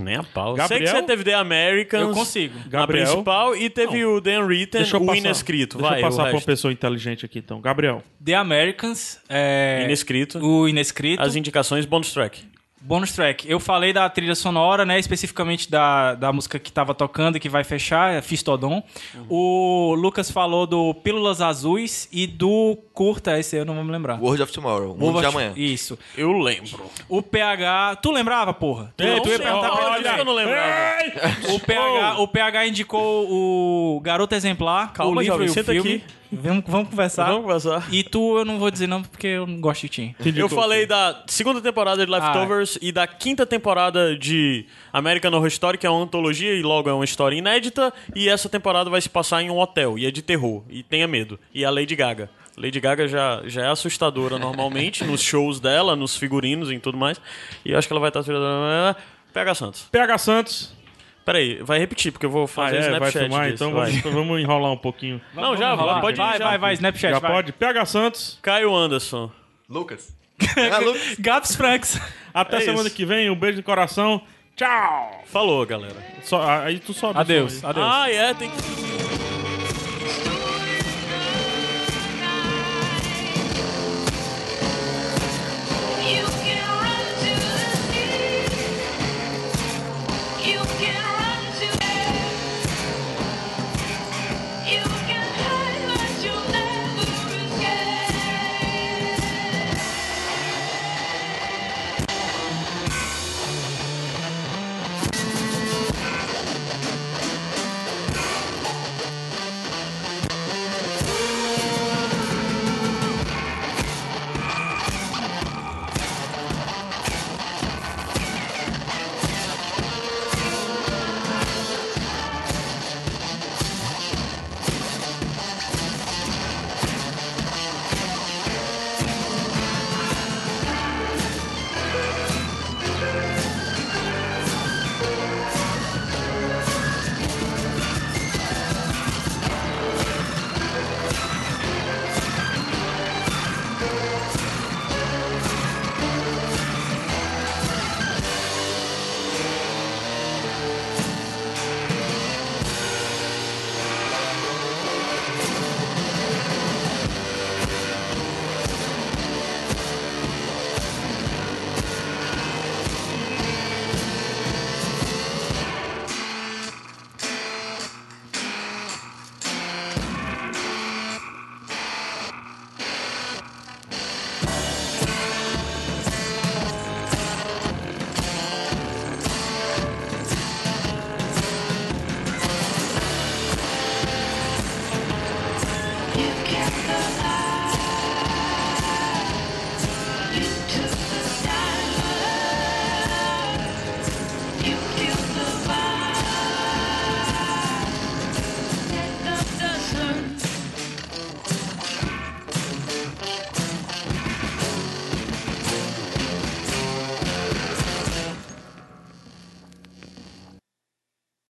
B: Nem a pau.
A: Gabriel?
B: Sei que você teve The Americans.
C: Eu consigo.
A: Gabriel.
B: principal e teve o The Unwritten,
A: Deixa eu
B: o
A: passar,
B: inescrito.
A: Deixa
B: Vai,
A: eu passar
B: o
A: pra uma pessoa inteligente aqui, então. Gabriel.
C: The Americans, é,
B: Inescrito.
C: o Inescrito.
B: As indicações bonus track.
C: Bônus track. Eu falei da trilha sonora, né? Especificamente da, da música que tava tocando e que vai fechar, é Fistodon. O Lucas falou do Pílulas Azuis e do Curta, esse eu não vou me lembrar.
D: World of Tomorrow. Mundo
C: World
D: de
C: of-
D: amanhã.
C: Isso.
B: Eu lembro.
C: O PH. Tu lembrava, porra? Tu,
A: Ei,
C: tu ia perguntar pra
A: olha,
C: ele.
B: eu não lembrava.
C: O PH, o PH indicou o Garoto Exemplar,
B: Calma,
C: o livro
B: jovem,
C: e o
B: senta
C: filme.
B: aqui.
C: Vamos, vamos conversar.
B: Vamos conversar.
C: E tu, eu não vou dizer não, porque eu não gosto de ti.
B: Eu falei da segunda temporada de Leftovers e da quinta temporada de American Horror Story, que é uma antologia e logo é uma história inédita. E essa temporada vai se passar em um hotel e é de terror. E tenha medo. E a Lady Gaga. Lady Gaga já, já é assustadora normalmente [LAUGHS] nos shows dela, nos figurinos e tudo mais. E eu acho que ela vai estar. Pega Santos.
A: PH Santos.
B: Peraí, vai repetir, porque eu vou
A: Ah,
B: fazer
A: é, vai
B: Snapchat.
A: filmar,
B: disso,
A: então
B: vai.
A: vamos, vamos enrolar um pouquinho.
B: Não, já, pode ir.
C: Vai,
B: já.
C: vai, vai, Snapchat.
A: Já
C: vai.
A: pode? PH Santos.
B: Caio Anderson.
D: Lucas. [LAUGHS] É.
C: Gabs Franks.
A: Até
B: É
A: semana
B: isso.
A: que vem. Um beijo de coração. Tchau.
B: Falou, galera.
A: Só, aí tu sobe.
C: Adeus,
A: aí.
C: adeus.
B: Ah, é, tem que.